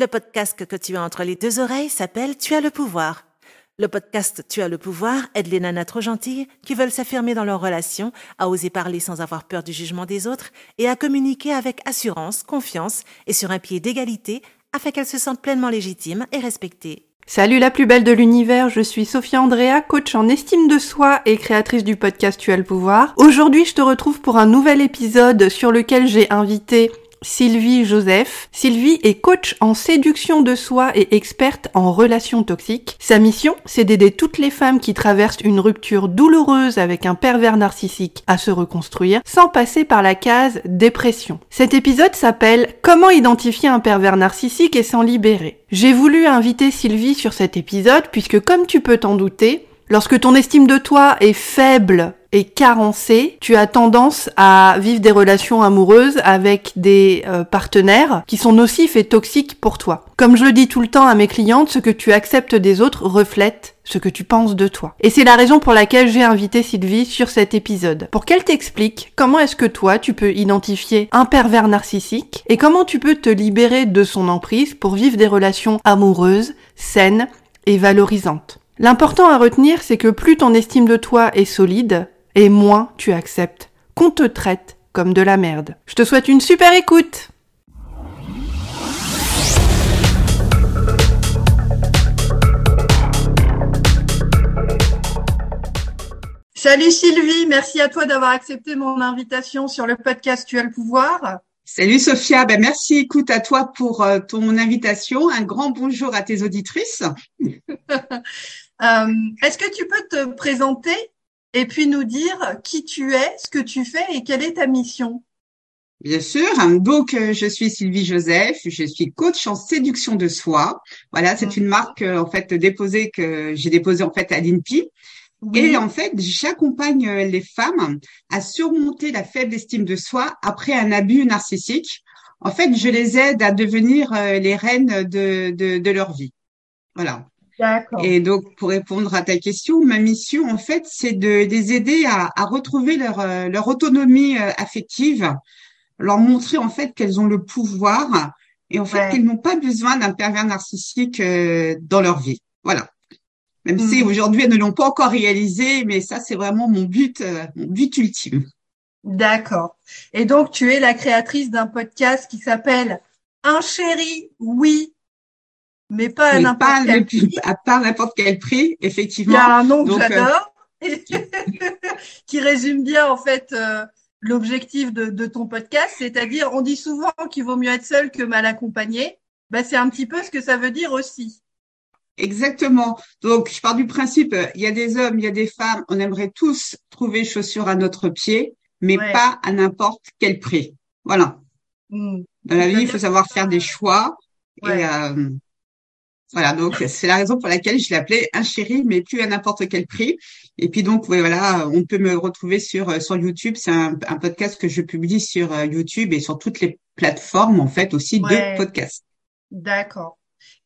Le podcast que tu as entre les deux oreilles s'appelle Tu as le pouvoir. Le podcast Tu as le pouvoir aide les nanas trop gentilles qui veulent s'affirmer dans leurs relations, à oser parler sans avoir peur du jugement des autres et à communiquer avec assurance, confiance et sur un pied d'égalité afin qu'elles se sentent pleinement légitimes et respectées. Salut la plus belle de l'univers, je suis Sophia Andrea, coach en estime de soi et créatrice du podcast Tu as le pouvoir. Aujourd'hui, je te retrouve pour un nouvel épisode sur lequel j'ai invité Sylvie Joseph. Sylvie est coach en séduction de soi et experte en relations toxiques. Sa mission, c'est d'aider toutes les femmes qui traversent une rupture douloureuse avec un pervers narcissique à se reconstruire sans passer par la case dépression. Cet épisode s'appelle Comment identifier un pervers narcissique et s'en libérer? J'ai voulu inviter Sylvie sur cet épisode puisque comme tu peux t'en douter, Lorsque ton estime de toi est faible et carencée, tu as tendance à vivre des relations amoureuses avec des euh, partenaires qui sont nocifs et toxiques pour toi. Comme je le dis tout le temps à mes clientes, ce que tu acceptes des autres reflète ce que tu penses de toi. Et c'est la raison pour laquelle j'ai invité Sylvie sur cet épisode. Pour qu'elle t'explique comment est-ce que toi tu peux identifier un pervers narcissique et comment tu peux te libérer de son emprise pour vivre des relations amoureuses, saines et valorisantes. L'important à retenir, c'est que plus ton estime de toi est solide, et moins tu acceptes qu'on te traite comme de la merde. Je te souhaite une super écoute Salut Sylvie, merci à toi d'avoir accepté mon invitation sur le podcast Tu as le pouvoir. Salut Sophia, ben merci écoute à toi pour euh, ton invitation. Un grand bonjour à tes auditrices. Euh, est-ce que tu peux te présenter et puis nous dire qui tu es, ce que tu fais et quelle est ta mission Bien sûr. Donc, euh, je suis Sylvie Joseph. Je suis coach en séduction de soi. Voilà, c'est une marque euh, en fait déposée que j'ai déposée en fait à l'INPI. Et en fait, j'accompagne les femmes à surmonter la faible estime de soi après un abus narcissique. En fait, je les aide à devenir les reines de, de, de leur vie. Voilà. Et donc, pour répondre à ta question, ma mission, en fait, c'est de les aider à, à retrouver leur, euh, leur autonomie euh, affective, leur montrer, en fait, qu'elles ont le pouvoir et, en fait, qu'elles n'ont pas besoin d'un pervers narcissique euh, dans leur vie. Voilà. Même si hmm. aujourd'hui, elles ne l'ont pas encore réalisé, mais ça, c'est vraiment mon but, mon but ultime. D'accord. Et donc, tu es la créatrice d'un podcast qui s'appelle Un chéri, oui, mais pas à n'importe quel prix. À pas n'importe quel prix, effectivement. Il y a un nom que euh, j'adore, qui résume bien en fait euh, l'objectif de, de, ton podcast, c'est-à-dire on dit souvent qu'il vaut mieux être seul que mal accompagné. Bah, c'est un petit peu ce que ça veut dire aussi. Exactement. Donc, je pars du principe, il y a des hommes, il y a des femmes, on aimerait tous trouver chaussures à notre pied, mais pas à n'importe quel prix. Voilà. Mmh. Dans la vie, il faut savoir faire des choix. Et, euh, voilà, donc c'est la raison pour laquelle je l'ai appelé un chéri, mais plus à n'importe quel prix. Et puis donc, voilà, on peut me retrouver sur euh, sur YouTube. C'est un, podcast que je publie sur euh, YouTube et sur toutes les plateformes en fait aussi de podcast. D'accord.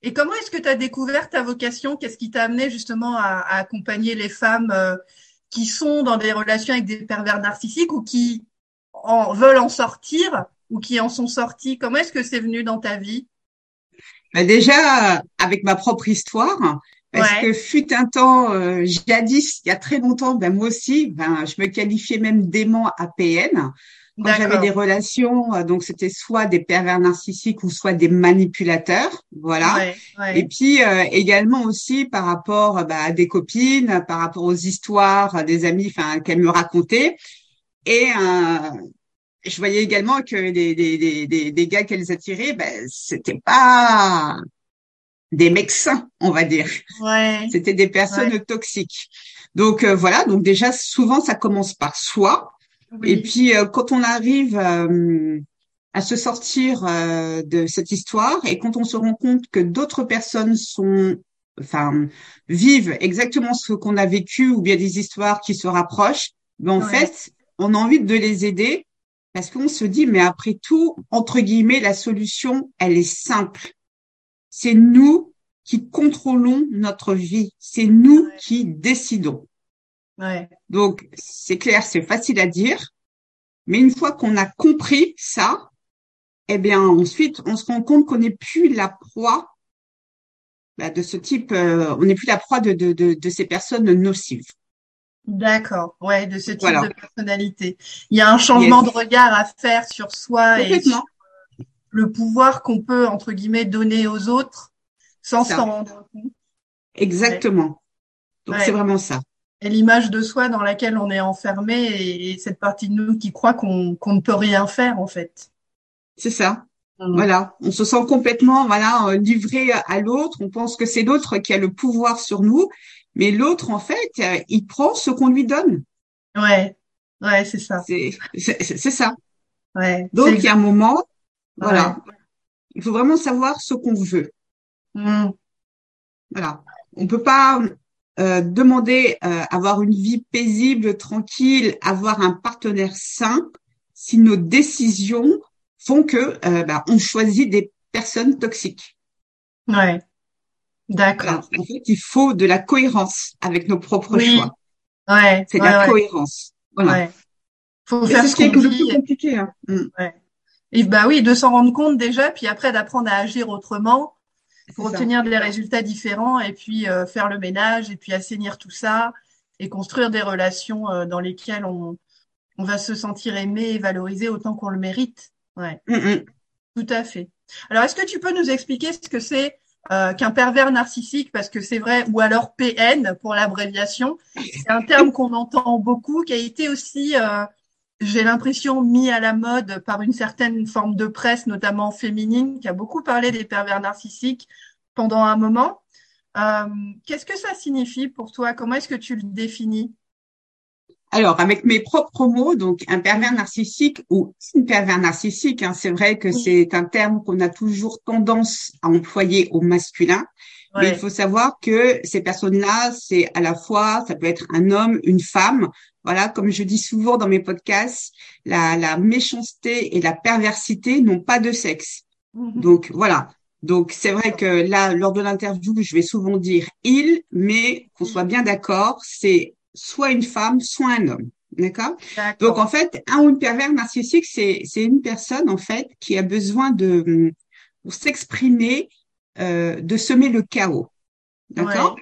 Et comment est-ce que tu as découvert ta vocation? Qu'est-ce qui t'a amené justement à, accompagner les femmes euh, qui sont dans des relations avec des pervers narcissiques ou qui en veulent en sortir ou qui en sont sortis Comment est-ce que c'est venu dans ta vie? Bah, déjà, avec ma propre histoire, parce que fut un temps, euh, jadis, il y a très longtemps, ben moi aussi, ben je me qualifiais même d'aimant APN. Quand j'avais des relations, euh, donc c'était soit des pervers narcissiques ou soit des manipulateurs, voilà. Et puis euh, également aussi par rapport bah, à des copines, par rapport aux histoires des amis, enfin qu'elles me racontaient. Et je voyais également que les, les, les, les gars qu'elles attiraient, ben, c'était pas des mecs sains, on va dire. Ouais. C'était des personnes toxiques. Donc euh, voilà, donc déjà souvent ça commence par soi. Et puis euh, quand on arrive euh, à se sortir de cette histoire et quand on se rend compte que d'autres personnes sont enfin vivent exactement ce qu'on a vécu ou bien des histoires qui se rapprochent, ben en fait, on a envie de les aider parce qu'on se dit, mais après tout, entre guillemets, la solution, elle est simple. C'est nous qui contrôlons notre vie. C'est nous qui décidons. Ouais. Donc, c'est clair, c'est facile à dire. Mais une fois qu'on a compris ça, eh bien ensuite on se rend compte qu'on n'est plus la proie bah, de ce type, euh, on n'est plus la proie de, de, de, de, ces personnes nocives. D'accord, ouais, de ce type de personnalité. Il y a un changement de regard à faire sur soi et sur le pouvoir qu'on peut entre guillemets donner aux autres sans s'en rendre compte. Exactement. Donc c'est vraiment ça. Et l'image de soi dans laquelle on est enfermé et, cette partie de nous qui croit qu'on qu'on ne peut rien faire en fait. C'est ça. Mmh. Voilà, on se sent complètement voilà euh, livré à l'autre. On pense que c'est l'autre qui a le pouvoir sur nous, mais l'autre en fait, euh, il prend ce qu'on lui donne. Ouais, ouais, c'est ça. C'est ça. Ouais. Donc il y a un moment, voilà, il faut vraiment savoir ce qu'on veut. Mmh. Voilà, on peut pas euh, demander euh, avoir une vie paisible, tranquille, avoir un partenaire sain si nos décisions font que euh, bah, on choisit des personnes toxiques. Ouais. D'accord. En fait, il faut de la cohérence avec nos propres choix. Ouais. C'est la cohérence. Voilà. Ouais. Faut faire ce, qui est le plus compliqué. Hein. Mm. Ouais. Et bah oui, de s'en rendre compte déjà, puis après d'apprendre à agir autrement pour obtenir des résultats différents et puis euh, faire le ménage et puis assainir tout ça et construire des relations euh, dans lesquelles on, on va se sentir aimé et valorisé autant qu'on le mérite. Ouais. Mm, mm. Tout à fait. Alors, est-ce que tu peux nous expliquer ce que c'est euh, qu'un pervers narcissique, parce que c'est vrai, ou alors PN pour l'abréviation, c'est un terme qu'on entend beaucoup, qui a été aussi, euh, j'ai l'impression, mis à la mode par une certaine forme de presse, notamment féminine, qui a beaucoup parlé des pervers narcissiques pendant un moment. Euh, Qu'est-ce que ça signifie pour toi? Comment est-ce que tu le définis? Alors, avec mes propres mots, donc un pervers narcissique ou une pervers narcissique, hein, c'est vrai que c'est un terme qu'on a toujours tendance à employer au masculin. Mais il faut savoir que ces personnes-là, c'est à la fois, ça peut être un homme, une femme. Voilà, comme je dis souvent dans mes podcasts, la, la méchanceté et la perversité n'ont pas de sexe. Mhm. Donc voilà. Donc c'est vrai que là, lors de l'interview, je vais souvent dire il, mais qu'on soit bien d'accord, c'est soit une femme, soit un homme. D'accord? Donc en fait, un ou une pervers narcissique, c'est c'est une personne en fait qui a besoin de pour s'exprimer, euh, de semer le chaos. D'accord?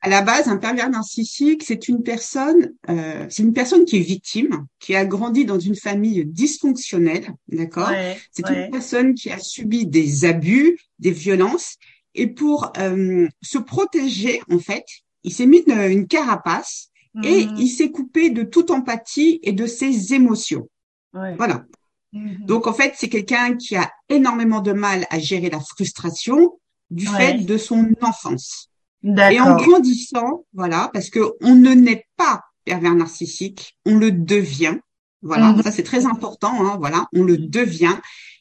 À la base, un pervers narcissique, c'est une personne, euh, c'est une personne qui est victime, qui a grandi dans une famille dysfonctionnelle. D'accord? C'est une personne qui a subi des abus, des violences, et pour euh, se protéger, en fait, il s'est mis une, une carapace et mhm. il s'est coupé de toute empathie et de ses émotions. Voilà. Mhm. Donc en fait, c'est quelqu'un qui a énormément de mal à gérer la frustration du fait de son enfance. Et en grandissant, voilà, parce que on ne naît pas pervers narcissique, on le devient. Voilà, mhm. ça c'est très important. Hein, voilà, on le devient.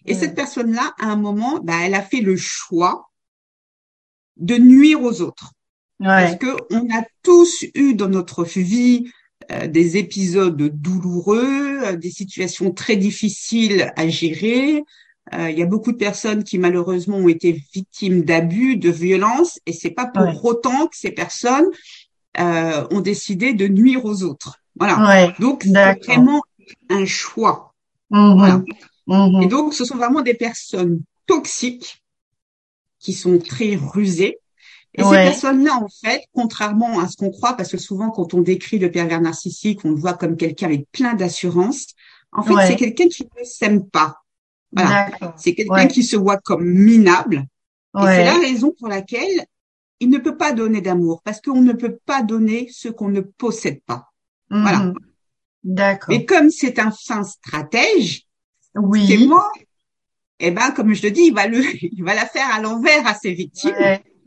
Et cette personne-là, à un moment, bah, elle a fait le choix de nuire aux autres. Parce que on a tous eu dans notre vie euh, des épisodes douloureux, euh, des situations très difficiles à gérer. Euh, il y a beaucoup de personnes qui malheureusement ont été victimes d'abus, de violences, et c'est pas pour autant que ces personnes ont décidé de nuire aux autres. Voilà. Donc c'est vraiment un choix. Mmh voilà. Mmh et donc ce sont vraiment des personnes toxiques qui sont très rusées et ces personnes-là, en fait, contrairement à ce qu'on croit, parce que souvent quand on décrit le pervers narcissique, on le voit comme quelqu'un avec plein d'assurance. En fait, c'est quelqu'un qui ne s'aime pas. Voilà. C'est quelqu'un qui se voit comme minable. Et c'est la raison pour laquelle il ne peut pas donner d'amour, parce qu'on ne peut pas donner ce qu'on ne possède pas. Voilà. Mhm. D'accord. Mais comme c'est un fin stratège, oui. c'est moi. Eh ben, comme je te dis, il va le, il va la faire à l'envers à ses victimes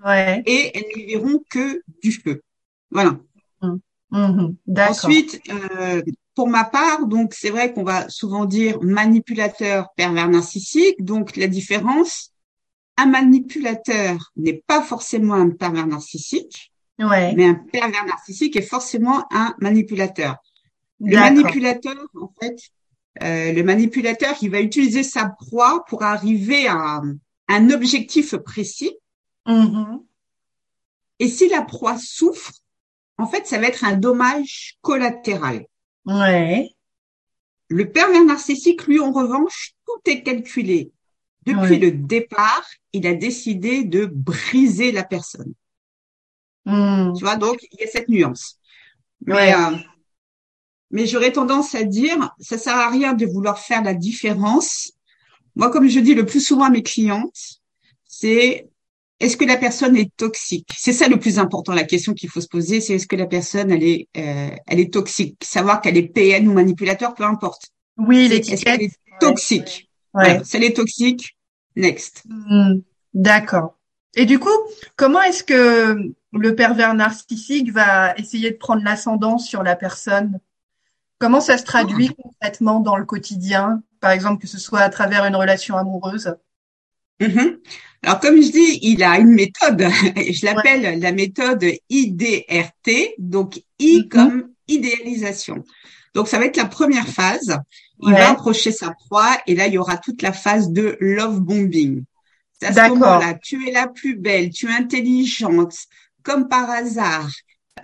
et elles ne verront que du feu. Voilà. Mmh. Mmh. Ensuite, euh, pour ma part, donc c'est vrai qu'on va souvent dire manipulateur pervers narcissique. Donc la différence, un manipulateur n'est pas forcément un pervers narcissique, ouais. mais un pervers narcissique est forcément un manipulateur. Le manipulateur, en fait, euh, le manipulateur, il va utiliser sa proie pour arriver à un objectif précis Mm-hmm. Et si la proie souffre, en fait, ça va être un dommage collatéral. Ouais. Le pervers narcissique, lui, en revanche, tout est calculé. Depuis le départ, il a décidé de briser la personne. Hmm. Tu vois, donc il y a cette nuance. Mais, euh, mais j'aurais tendance à dire, ça sert à rien de vouloir faire la différence. Moi, comme je dis le plus souvent à mes clientes, c'est est-ce que la personne est toxique? C'est ça le plus important. La question qu'il faut se poser, c'est est-ce que la personne elle est euh, elle est toxique? Savoir qu'elle est PN ou manipulateur, peu importe. Oui, l'étiquette. Est-ce qu'elle est toxique? Ouais. Si elle est toxique, next. Hmm. D'accord. Et du coup, comment est-ce que le pervers narcissique va essayer de prendre l'ascendant sur la personne? Comment ça se traduit ah. concrètement dans le quotidien? Par exemple, que ce soit à travers une relation amoureuse? Mm-hmm. Alors, comme je dis, il a une méthode. Je l'appelle la méthode IDRT. Donc, I mm-hmm. comme idéalisation. Donc, ça va être la première phase. Il va approcher sa proie et là, il y aura toute la phase de love bombing. À ce moment-là, tu es la plus belle, tu es intelligente, comme par hasard.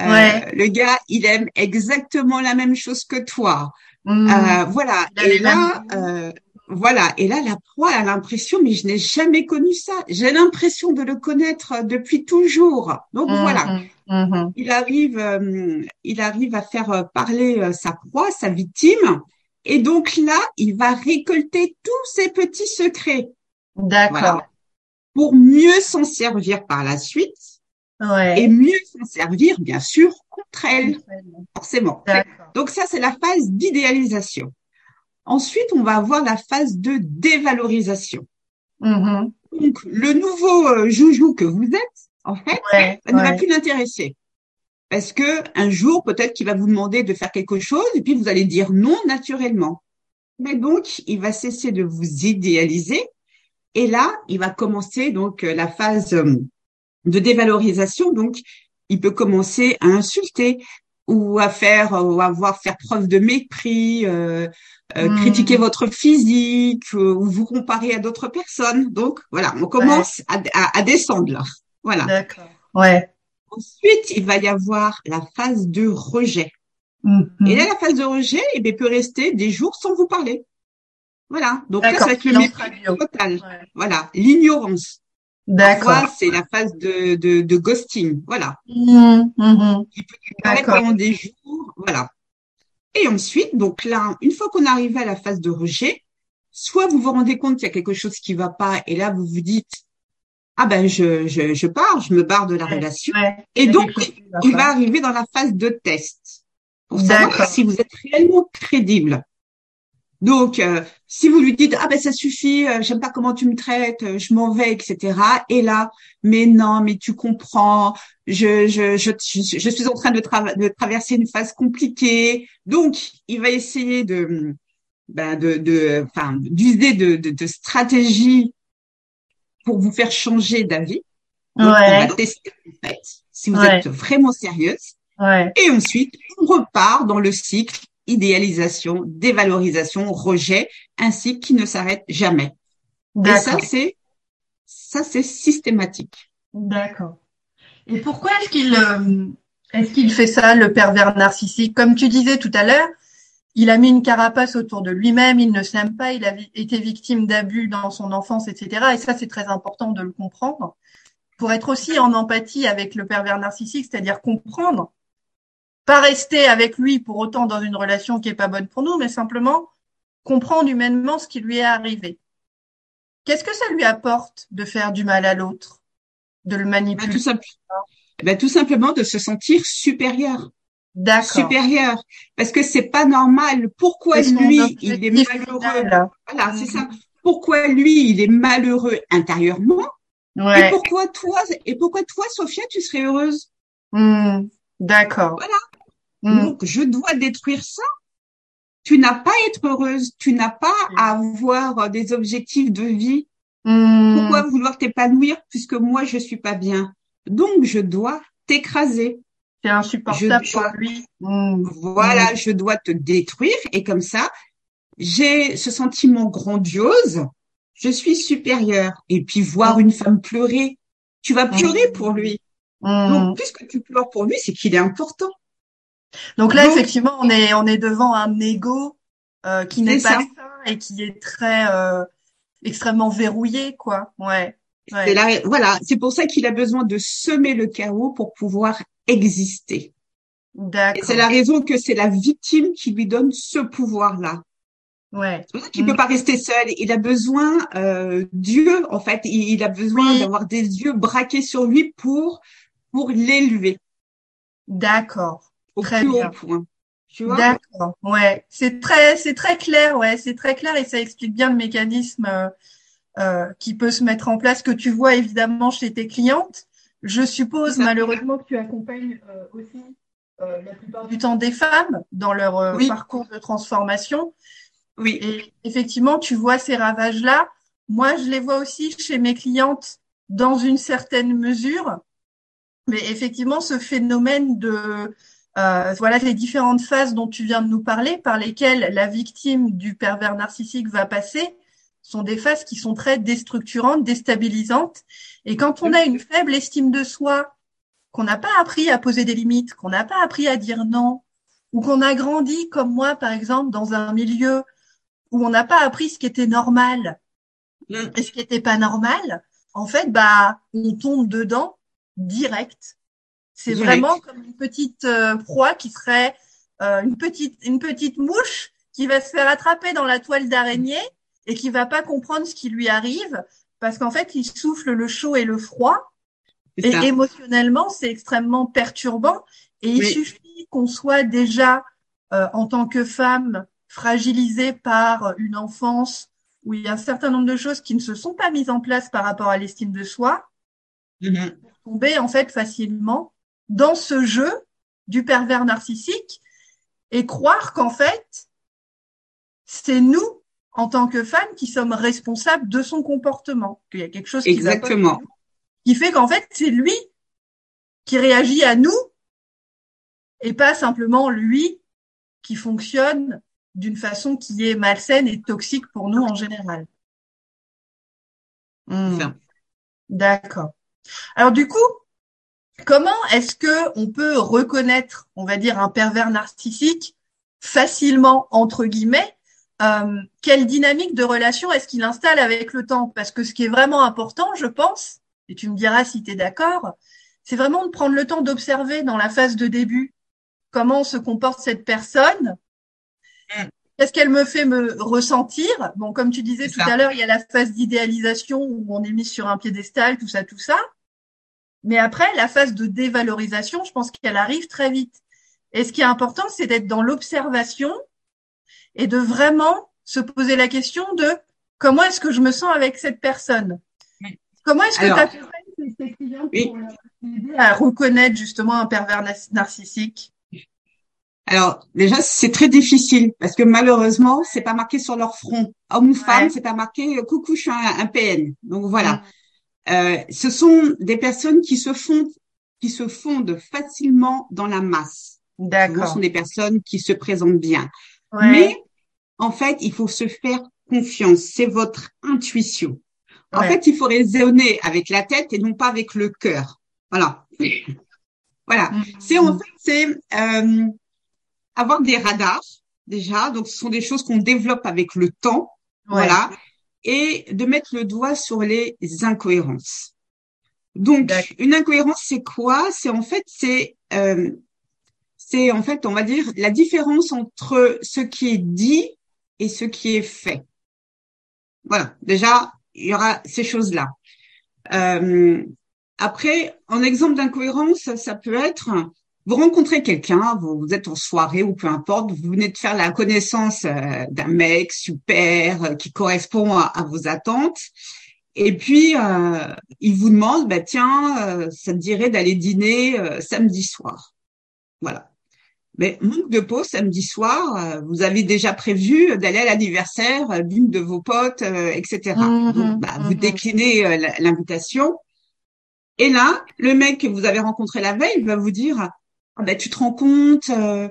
Euh, le gars, il aime exactement la même chose que toi. Mmh. Euh, voilà. Et là, euh, voilà. Et là, la proie a l'impression, mais je n'ai jamais connu ça. J'ai l'impression de le connaître depuis toujours. Donc mmh, voilà. Mmh, il arrive, il arrive à faire parler sa proie, sa victime. Et donc là, il va récolter tous ses petits secrets. D'accord. Pour mieux s'en servir par la suite et mieux s'en servir, bien sûr, contre elle, forcément. Donc ça, c'est la phase d'idéalisation. Ensuite, on va avoir la phase de dévalorisation. Mm-hmm. Donc, le nouveau euh, joujou que vous êtes, en fait, ça ne va plus l'intéresser. Parce que un jour, peut-être qu'il va vous demander de faire quelque chose et puis vous allez dire non naturellement. Mais donc, il va cesser de vous idéaliser et là, il va commencer donc euh, la phase euh, de dévalorisation. Donc, il peut commencer à insulter ou à faire ou à avoir faire preuve de mépris, euh, hmm. critiquer votre physique ou vous comparer à d'autres personnes. Donc voilà, on commence à, à, descendre là. Voilà. D'accord. Ouais. Ensuite, il va y avoir la phase de rejet. Mm-hmm. Et là, la phase de rejet, eh bien, peut rester des jours sans vous parler. Voilà. Donc là, ça va être le mépris total. Voilà. L'ignorance. D'accord. c'est la phase de, de, de ghosting. Voilà. Mm-hmm. Il peut disparaître pendant des jours. Voilà. Et ensuite, donc là, une fois qu'on arrive à la phase de rejet, soit vous vous rendez compte qu'il y a quelque chose qui va pas, et là, vous vous dites, ah ben je, je, je pars, je me barre de la relation. et donc, il va arriver dans la phase de test pour savoir si vous êtes réellement crédible. Donc, euh, si vous lui dites ah ben ça suffit, euh, j'aime pas comment tu me traites, euh, je m'en vais, etc. Et là, mais non, mais tu comprends, je je je, je, suis en train de, de traverser une phase compliquée. Donc, il va essayer de ben de de enfin d'user de, de, de stratégies pour vous faire changer d'avis. Ouais. On va tester en fait, si vous êtes vraiment sérieuse. Ouais. Et ensuite, on repart dans le cycle idéalisation, dévalorisation, rejet, ainsi qui ne s'arrête jamais. Et ça, c'est ça, c'est systématique. D'accord. Et pourquoi est-ce qu'il euh, est-ce qu'il fait ça, le pervers narcissique? Comme tu disais tout à l'heure, il a mis une carapace autour de lui-même, il ne s'aime pas, il a été victime d'abus dans son enfance, etc. Et ça, c'est très important de le comprendre pour être aussi en empathie avec le pervers narcissique, c'est-à-dire comprendre, pas rester avec lui pour autant dans une relation qui est pas bonne pour nous, mais simplement comprendre humainement ce qui lui est arrivé. Qu'est-ce que ça lui apporte de faire du mal à l'autre, de le manipuler? tout, ben, tout simplement de se sentir supérieur. D'accord. supérieur parce que c'est pas normal pourquoi lui il est malheureux? voilà c'est ça pourquoi lui il est malheureux intérieurement? Ouais. et pourquoi toi et pourquoi toi Sophia tu serais heureuse? Mmh. d'accord voilà mmh. donc je dois détruire ça tu n'as pas à être heureuse tu n'as pas à avoir des objectifs de vie mmh. pourquoi vouloir t'épanouir puisque moi je suis pas bien donc je dois t'écraser c'est insupportable pour lui. Voilà, mmh. je dois te détruire et comme ça, j'ai ce sentiment grandiose. Je suis supérieure. Et puis voir une femme pleurer, tu vas pleurer mmh. pour lui. Donc puisque tu pleures pour lui, c'est qu'il est important. Donc là, effectivement, on est on est devant un ego euh, qui n'est pas sain et qui est très euh, extrêmement verrouillé, quoi. Ouais. ouais. voilà, c'est pour ça qu'il a besoin de semer le chaos pour pouvoir exister. D'accord. Et c'est la raison que c'est la victime qui lui donne ce pouvoir-là. Ouais. C'est pour ça qu'il peut mm. pas rester seul. Il a besoin euh, Dieu, en fait, il, a besoin d'avoir des yeux braqués sur lui pour pour l'élever. D'accord. Au très plus bien. haut point. D'accord. Ouais, c'est très, c'est très clair. Ouais, c'est très clair et ça explique bien le mécanisme euh, euh, qui peut se mettre en place que tu vois évidemment chez tes clientes. Je suppose malheureusement que tu accompagnes euh, aussi euh, la plupart du temps des femmes dans leur euh, parcours de transformation. Oui. Et effectivement, tu vois ces ravages-là. Moi, je les vois aussi chez mes clientes dans une certaine mesure. Mais effectivement, ce phénomène de euh, voilà les différentes phases dont tu viens de nous parler, par lesquelles la victime du pervers narcissique va passer, sont des phases qui sont très déstructurantes, déstabilisantes. Et quand on a une faible estime de soi, qu'on n'a pas appris à poser des limites, qu'on n'a pas appris à dire non, ou qu'on a grandi comme moi, par exemple, dans un milieu où on n'a pas appris ce qui était normal mm. et ce qui n'était pas normal, en fait, bah, on tombe dedans direct c'est vraiment comme une petite euh, proie qui serait euh, une petite une petite mouche qui va se faire attraper dans la toile d'araignée et qui va pas comprendre ce qui lui arrive parce qu'en fait il souffle le chaud et le froid. Et émotionnellement c'est extrêmement perturbant et il suffit qu'on soit déjà euh, en tant que femme fragilisée par une enfance où il y a un certain nombre de choses qui ne se sont pas mises en place par rapport à l'estime de soi mm-hmm. pour tomber en fait facilement dans ce jeu du pervers narcissique et croire qu'en fait, c'est nous, en tant que femmes, qui sommes responsables de son comportement. Qu'il y a quelque chose qui Exactement. qui fait qu'en fait, c'est lui qui réagit à nous et pas simplement lui qui fonctionne d'une façon qui est malsaine et toxique pour nous en général. Hmm. D'accord. Alors du coup, Comment est-ce que on peut reconnaître, on va dire, un pervers narcissique facilement entre guillemets euh, Quelle dynamique de relation est-ce qu'il installe avec le temps? Parce que ce qui est vraiment important, je pense, et tu me diras si tu es d'accord, c'est vraiment de prendre le temps d'observer dans la phase de début comment se comporte cette personne. Mm. Qu'est-ce qu'elle me fait me ressentir? Bon, comme tu disais tout à l'heure, il y a la phase d'idéalisation où on est mis sur un piédestal, tout ça, tout ça. Mais après, la phase de dévalorisation, je pense qu'elle arrive très vite. Et ce qui est important, c'est d'être dans l'observation et de vraiment se poser la question de comment est-ce que je me sens avec cette personne? Comment est-ce que tu as fait tes clients pour aider à reconnaître justement un pervers narcissique? Alors déjà c'est très difficile parce que malheureusement c'est pas marqué sur leur front. Homme ou femme c'est pas marqué coucou je suis un, PN donc voilà. Mm. Euh, ce sont des personnes qui se fondent, qui se fondent facilement dans la masse. D'accord. Ce sont des personnes qui se présentent bien. Mais en fait, il faut se faire confiance. C'est votre intuition. En fait, il faut raisonner avec la tête et non pas avec le cœur. Voilà. Voilà. Mm. C'est en fait, c'est euh, avoir des radars déjà. Donc, ce sont des choses qu'on développe avec le temps. Voilà et de mettre le doigt sur les incohérences. Donc, une incohérence, c'est quoi? C'est en fait, c'est euh, c'est en fait, on va dire, la différence entre ce qui est dit et ce qui est fait. Voilà, déjà, il y aura ces choses-là. Euh, après, en exemple d'incohérence, ça peut être vous rencontrez quelqu'un, vous, êtes en soirée ou peu importe, vous venez de faire la connaissance euh, d'un mec super euh, qui correspond à, vos attentes, et puis euh, il vous demande, bah tiens, ça te dirait d'aller dîner samedi soir. Voilà. Mais manque de peau, samedi soir, vous avez déjà prévu d'aller à l'anniversaire d'une de vos potes, etc. Mmh, Donc, bah, vous mmh. déclinez l'invitation. Et là, le mec que vous avez rencontré la veille va vous dire ben, tu te rends compte, euh,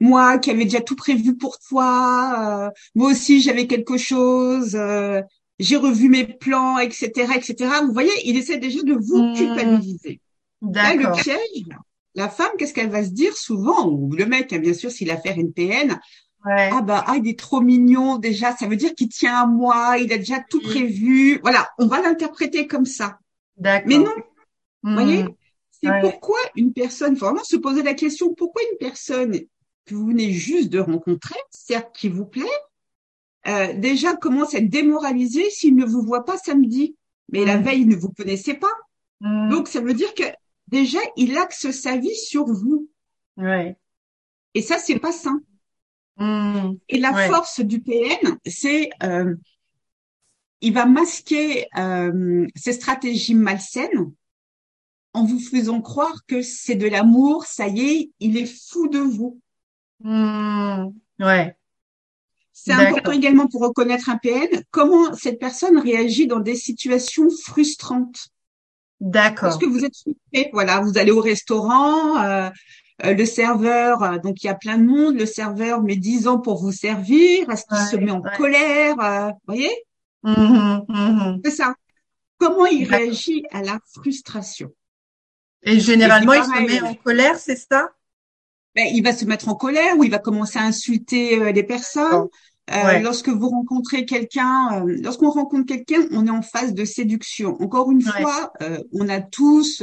moi qui avais déjà tout prévu pour toi, euh, moi aussi j'avais quelque chose, euh, j'ai revu mes plans, etc., etc. Vous voyez, il essaie déjà de vous mmh. culpabiliser. Là, le piège, la femme, qu'est-ce qu'elle va se dire souvent, ou le mec, hein, bien sûr, s'il a fait une PN, ah bah ah il est trop mignon déjà, ça veut dire qu'il tient à moi, il a déjà tout prévu. Voilà, on va l'interpréter comme ça. D'accord. Mais non, vous voyez, c'est pourquoi une personne, faut vraiment se poser la question, pourquoi une personne que vous venez juste de rencontrer, certes qui vous plaît, euh, déjà commence à être démoralisé s'il ne vous voit pas samedi. Mais la mm. veille, il ne vous connaissait pas. Mm. Donc, ça veut dire que déjà, il axe sa vie sur vous. Ouais. Et ça, c'est pas sain. Mm. Et la force du PN, c'est euh, il va masquer euh, ses stratégies malsaines en vous faisant croire que c'est de l'amour, ça y est, il est fou de vous. Ouais. C'est important également pour reconnaître un PN, comment cette personne réagit dans des situations frustrantes? D'accord. Parce que vous êtes frustré, voilà, vous allez au restaurant, euh, euh, le serveur, euh, donc il y a plein de monde, le serveur met 10 ans pour vous servir, est-ce qu'il se met en colère, vous voyez? Mmh mmh C'est ça. Comment il réagit à la frustration? Et généralement, il se met en colère, c'est ça? Ben, il va se mettre en colère ou il va commencer à insulter euh, les personnes. Euh, lorsque vous rencontrez quelqu'un, euh, lorsqu'on rencontre quelqu'un, on est en phase de séduction. Encore une fois, on a tous,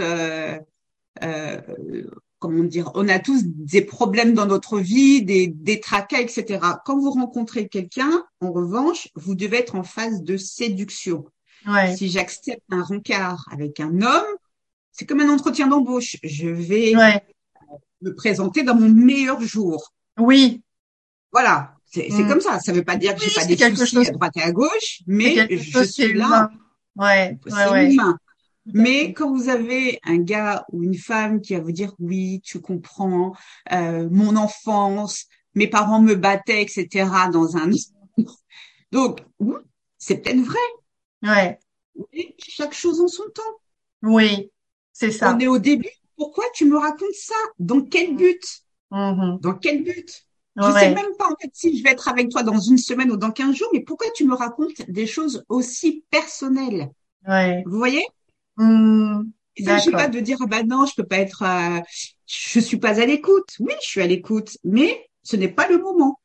comment dire, on a tous des problèmes dans notre vie, des, des tracas, etc. Quand vous rencontrez quelqu'un, en revanche, vous devez être en phase de séduction. Si j'accepte un rencard avec un homme, c'est comme un entretien d'embauche. Je vais me présenter dans mon meilleur jour. Oui. Voilà. C'est mm. comme ça. Ça veut pas dire que j'ai pas des soucis chose... à droite et à gauche, mais je suis là. Ouais. C'est humain. Mais quand vous avez un gars ou une femme qui va vous dire oui, tu comprends, euh, mon enfance, mes parents me battaient, etc. dans un donc c'est peut-être vrai. Ouais. chaque chose en son temps. Oui, c'est ça. On est au début pourquoi tu me racontes ça? Dans quel but? Mm-hmm. Dans quel but? Je ne sais même pas en fait si je vais être avec toi dans une semaine ou dans 15 jours, mais pourquoi tu me racontes des choses aussi personnelles? Vous voyez? Mm, Il ne s'agit pas de dire ah bah non, je peux pas être, euh, je suis pas à l'écoute. Oui, je suis à l'écoute, mais ce n'est pas le moment.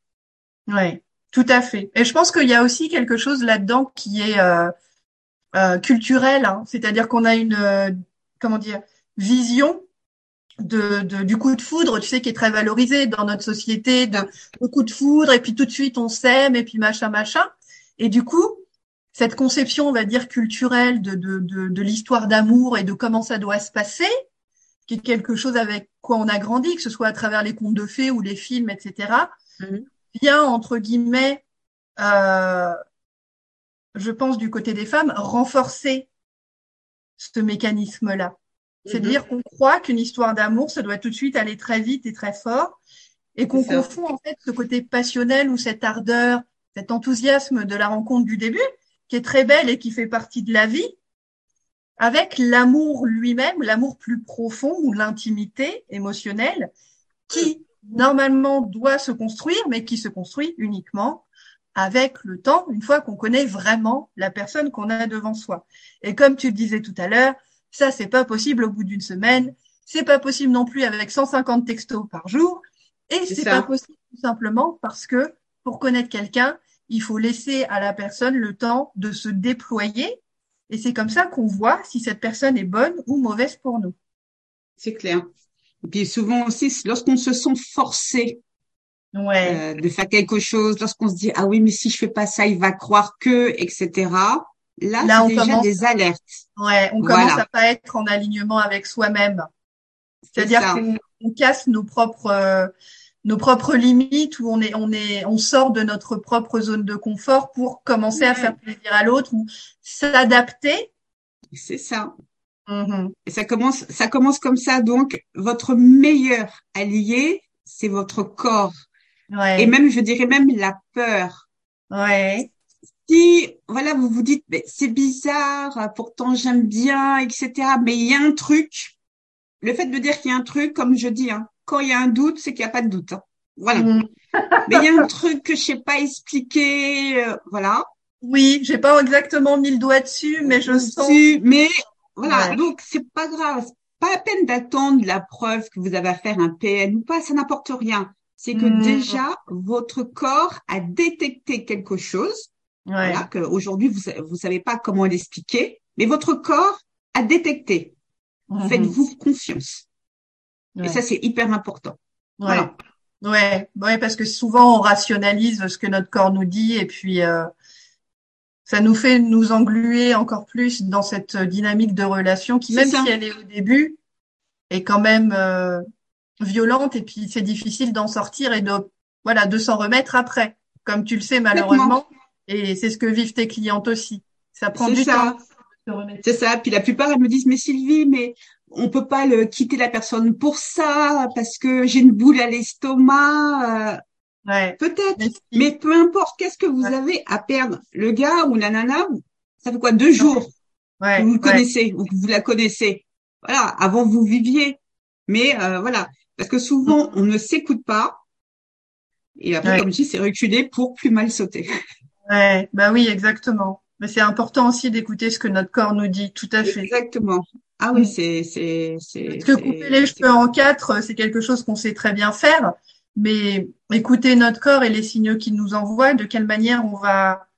Oui, tout à fait. Et je pense qu'il y a aussi quelque chose là-dedans qui est euh, euh, culturel, hein. c'est-à-dire qu'on a une comment dire vision de, du coup de foudre, tu sais, qui est très valorisé dans notre société, de le coup de foudre, et puis tout de suite on s'aime, et puis machin, machin. Et du coup, cette conception, on va dire, culturelle de, de, de, de l'histoire d'amour et de comment ça doit se passer, qui est quelque chose avec quoi on a grandi, que ce soit à travers les contes de fées ou les films, etc., mm-hmm. vient, entre guillemets, euh, je pense, du côté des femmes, renforcer ce mécanisme-là. C'est de mhm. dire qu'on croit qu'une histoire d'amour, ça doit tout de suite aller très vite et très fort, et qu'on confond en fait ce côté passionnel ou cette ardeur, cet enthousiasme de la rencontre du début, qui est très belle et qui fait partie de la vie, avec l'amour lui-même, l'amour plus profond ou l'intimité émotionnelle, qui normalement doit se construire, mais qui se construit uniquement avec le temps, une fois qu'on connaît vraiment la personne qu'on a devant soi. Et comme tu le disais tout à l'heure, ça, c'est pas possible au bout d'une semaine. C'est pas possible non plus avec 150 textos par jour. Et c'est pas possible tout simplement parce que pour connaître quelqu'un, il faut laisser à la personne le temps de se déployer. Et c'est comme ça qu'on voit si cette personne est bonne ou mauvaise pour nous. C'est clair. Et puis souvent aussi, lorsqu'on se sent forcé ouais. euh, de faire quelque chose, lorsqu'on se dit ah oui mais si je fais pas ça, il va croire que, etc. Là, on déjà commence, des alertes. Ouais, on commence à pas être en alignement avec soi-même. C'est-à-dire qu'on casse nos propres euh, nos propres limites où on est on est on sort de notre propre zone de confort pour commencer à faire plaisir à l'autre ou s'adapter. C'est ça. Mm-hmm. Et ça commence ça commence comme ça donc votre meilleur allié c'est votre corps. Ouais. Et même je dirais même la peur. Ouais si voilà vous vous dites mais c'est bizarre pourtant j'aime bien etc mais il y a un truc le fait de dire qu'il y a un truc comme je dis hein, quand il y a un doute c'est qu'il n'y a pas de doute hein. voilà mm. mais il y a un truc que je sais pas expliquer euh, voilà oui j'ai pas exactement mis le doigt dessus mais je sens mais voilà donc c'est pas grave pas à peine d'attendre la preuve que vous avez à faire un PN ou pas ça n'apporte rien c'est que mmh. déjà votre corps a détecté quelque chose. Voilà, qu'aujourd'hui vous vous savez pas comment l'expliquer, mais votre corps a détecté. Mmh. Faites-vous confiance. Et ça c'est hyper important. Voilà. Ouais, ouais, parce que souvent on rationalise ce que notre corps nous dit et puis euh, ça nous fait nous engluer encore plus dans cette dynamique de relation qui, même si elle est au début, est quand même euh, violente et puis c'est difficile d'en sortir et de voilà de s'en remettre après, comme tu le sais malheureusement. Et c'est ce que vivent tes clientes aussi. Ça prend du temps. C'est ça. Puis la plupart elles me disent mais Sylvie, mais on peut pas le quitter la personne pour ça parce que j'ai une boule à l'estomac. Euh. Ouais. Peut-être, mais, peu importe. Qu'est-ce que vous avez à perdre? Le gars ou la nana, ça fait quoi? Deux jours. Ouais. Vous le connaissez, vous, vous la connaissez. Voilà. Avant vous viviez, mais euh, voilà, parce que souvent on ne s'écoute pas. Et après, comme je dis, c'est reculer pour plus mal sauter. Ouais, bah oui, exactement. Mais c'est important aussi d'écouter ce que notre corps nous dit, tout à fait. Exactement. Ah oui, mm. c'est c'est c'est. Parce que couper les cheveux en quatre, c'est quelque chose qu'on sait très bien faire, mais écouter notre corps et les signaux qu'il nous envoie, de quelle manière on va.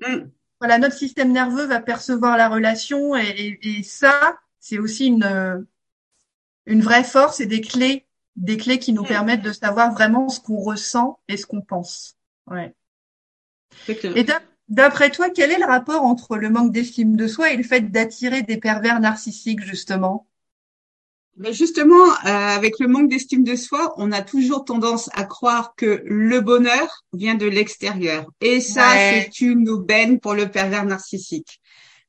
Mm. Voilà, notre système nerveux va percevoir la relation et, et, ça, c'est aussi une une vraie force et des clés, des clés qui nous mm. permettent de savoir vraiment ce qu'on ressent et ce qu'on pense. Ouais. Et D'après toi, quel est le rapport entre le manque d'estime de soi et le fait d'attirer des pervers narcissiques, justement? Mais justement, euh, avec le manque d'estime de soi, on a toujours tendance à croire que le bonheur vient de l'extérieur. Et ça, c'est une aubaine pour le pervers narcissique.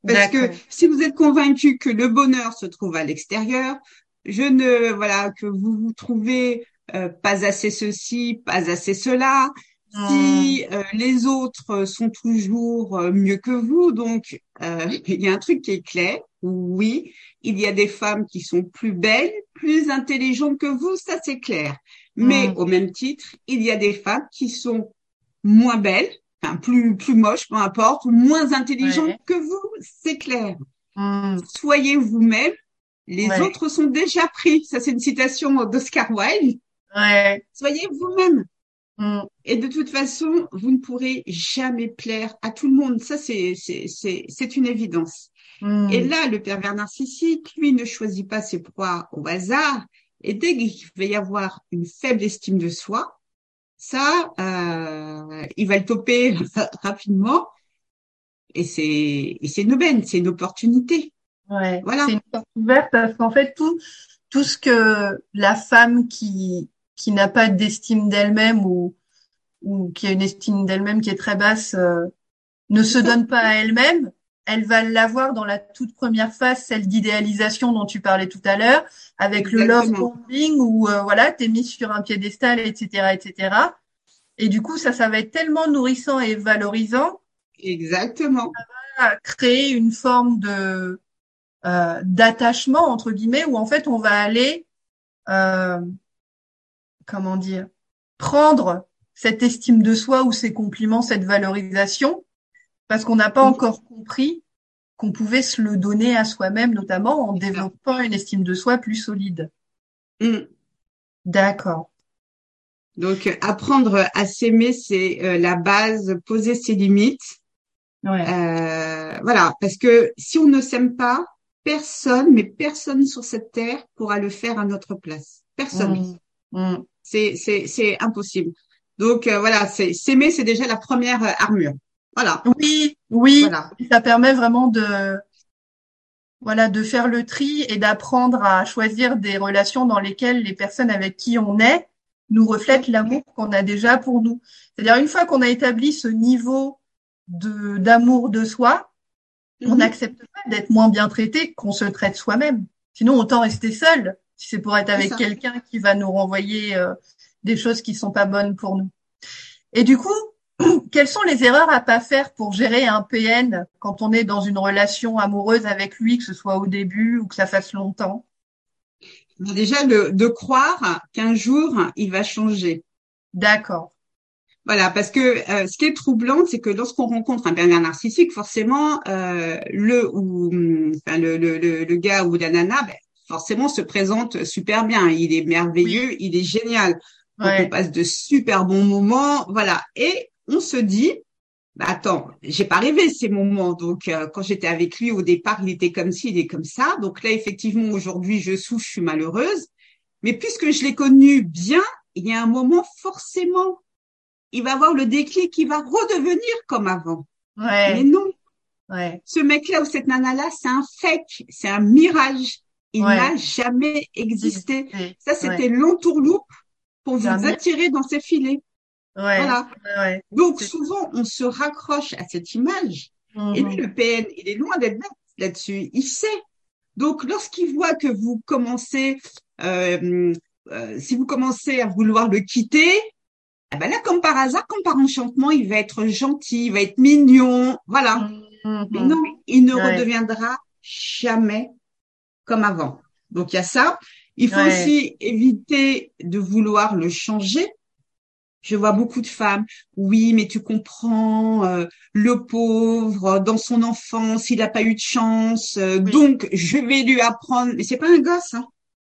Parce que si vous êtes convaincu que le bonheur se trouve à l'extérieur, je ne, voilà, que vous vous trouvez euh, pas assez ceci, pas assez cela, si hmm. euh, les autres sont toujours euh, mieux que vous, donc euh, il y a un truc qui est clair. Oui, il y a des femmes qui sont plus belles, plus intelligentes que vous, ça c'est clair. Mais hmm. au même titre, il y a des femmes qui sont moins belles, enfin plus plus moches, peu importe, moins intelligentes que vous, c'est clair. Hmm. Soyez vous-même. Les autres sont déjà pris. Ça c'est une citation d'Oscar Wilde. Ouais. Soyez vous-même. Mm. Et de toute façon, vous ne pourrez jamais plaire à tout le monde. Ça, c'est c'est une évidence. Mm. Et là, le pervers narcissique, lui, ne choisit pas ses proies au hasard. Et dès qu'il va y avoir une faible estime de soi, ça, euh, il va le toper rapidement. Et c'est c'est une aubaine, c'est une opportunité. Ouais, voilà. C'est une porte ouverte parce qu'en fait tout tout ce que la femme qui qui n'a pas d'estime d'elle-même ou, ou qui a une estime d'elle-même qui est très basse euh, ne se donne pas à elle-même, elle va l'avoir dans la toute première phase, celle d'idéalisation dont tu parlais tout à l'heure, avec le love bombing où euh, voilà, t'es mis sur un piédestal, etc., etc. Et du coup, ça, ça va être tellement nourrissant et valorisant. Exactement. Ça va créer une forme de euh, d'attachement entre guillemets où en fait on va aller euh, comment dire, prendre cette estime de soi ou ces compliments, cette valorisation, parce qu'on n'a pas encore compris qu'on pouvait se le donner à soi-même, notamment en développant une estime de soi plus solide. Mm. D'accord. Donc, apprendre à s'aimer, c'est euh, la base, poser ses limites. Ouais. Euh, voilà, parce que si on ne s'aime pas, personne, mais personne sur cette terre pourra le faire à notre place. Personne. Mm. C'est c'est c'est impossible. Donc euh, voilà, c'est s'aimer, c'est déjà la première euh, armure. Voilà. Oui, oui. Ça permet vraiment de voilà de faire le tri et d'apprendre à choisir des relations dans lesquelles les personnes avec qui on est nous reflètent l'amour qu'on a déjà pour nous. C'est-à-dire une fois qu'on a établi ce niveau de d'amour de soi, on mhm. n'accepte pas d'être moins bien traité qu'on se traite soi-même. Sinon, autant rester seul si c'est pour être avec quelqu'un qui va nous renvoyer euh, des choses qui sont pas bonnes pour nous. Et du coup, quelles sont les erreurs à pas faire pour gérer un PN quand on est dans une relation amoureuse avec lui, que ce soit au début ou que ça fasse longtemps? Déjà, de croire qu'un jour, il va changer. D'accord. Voilà, parce que euh, ce qui est troublant, c'est que lorsqu'on rencontre un pervers narcissique, forcément, euh, le ou enfin, le, le, le, gars ou la nana, ben, forcément se présente super bien. Il est merveilleux, il est génial. on passe de super bons moments, voilà. Et on se dit, bah attends, j'ai pas rêvé ces moments. Donc euh, quand j'étais avec lui au départ, il était comme ci, il est comme ça. Donc là effectivement aujourd'hui je souffre, je suis malheureuse. Mais puisque je l'ai connu bien, il y a un moment forcément, il va avoir le déclic, il va redevenir comme avant. Ouais. Mais non. Ouais. Ce mec-là ou cette nana-là, c'est un fake, c'est un mirage. Il n'a jamais existé. Ça, c'était l'entourloupe pour vous attirer dans ses filets. Voilà. Donc souvent, on se raccroche à cette image. Et lui, mhm. le PN, il est loin d'être là-dessus. Il sait. Donc lorsqu'il voit que vous commencez, euh, euh, si vous commencez à vouloir le quitter, eh ben là, comme par hasard, comme par enchantement, il va être gentil, il va être mignon, voilà. Mhm. Mais non, il ne redeviendra jamais comme avant. Donc il y a ça. Il faut aussi éviter de vouloir le changer. Je vois beaucoup de femmes, oui, mais tu comprends, euh, le pauvre, dans son enfance, il n'a pas eu de chance, euh, donc je vais lui apprendre. Mais c'est pas un gosse, hein.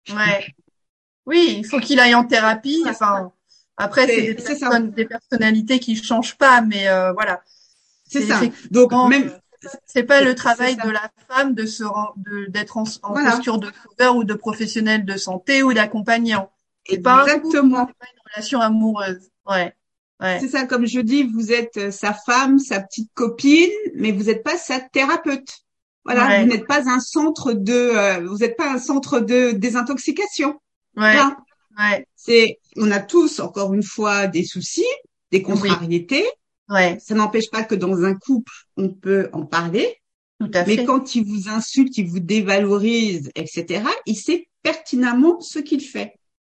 Ouais. Oui, il faut qu'il aille en thérapie. Enfin, après, c'est des, des, personnalités qui changent pas, mais euh, voilà. C'est ça. Donc même c'est pas le travail de la femme de se d'être en, posture de sauveur ou de professionnel de santé ou d'accompagnant. C'est pas Exactement. pas une relation amoureuse. Ouais. Ouais. C'est ça, comme je dis, vous êtes euh, sa femme, sa petite copine, mais vous n'êtes pas sa thérapeute. Voilà, vous n'êtes pas un centre de, euh, vous n'êtes pas un centre de désintoxication. Ouais. ouais. C'est, on a tous encore une fois des soucis, des contrariétés. Ouais. Ça n'empêche pas que dans un couple, on peut en parler. Tout à mais fait. quand il vous insulte, il vous dévalorise, etc., il sait pertinemment ce qu'il fait.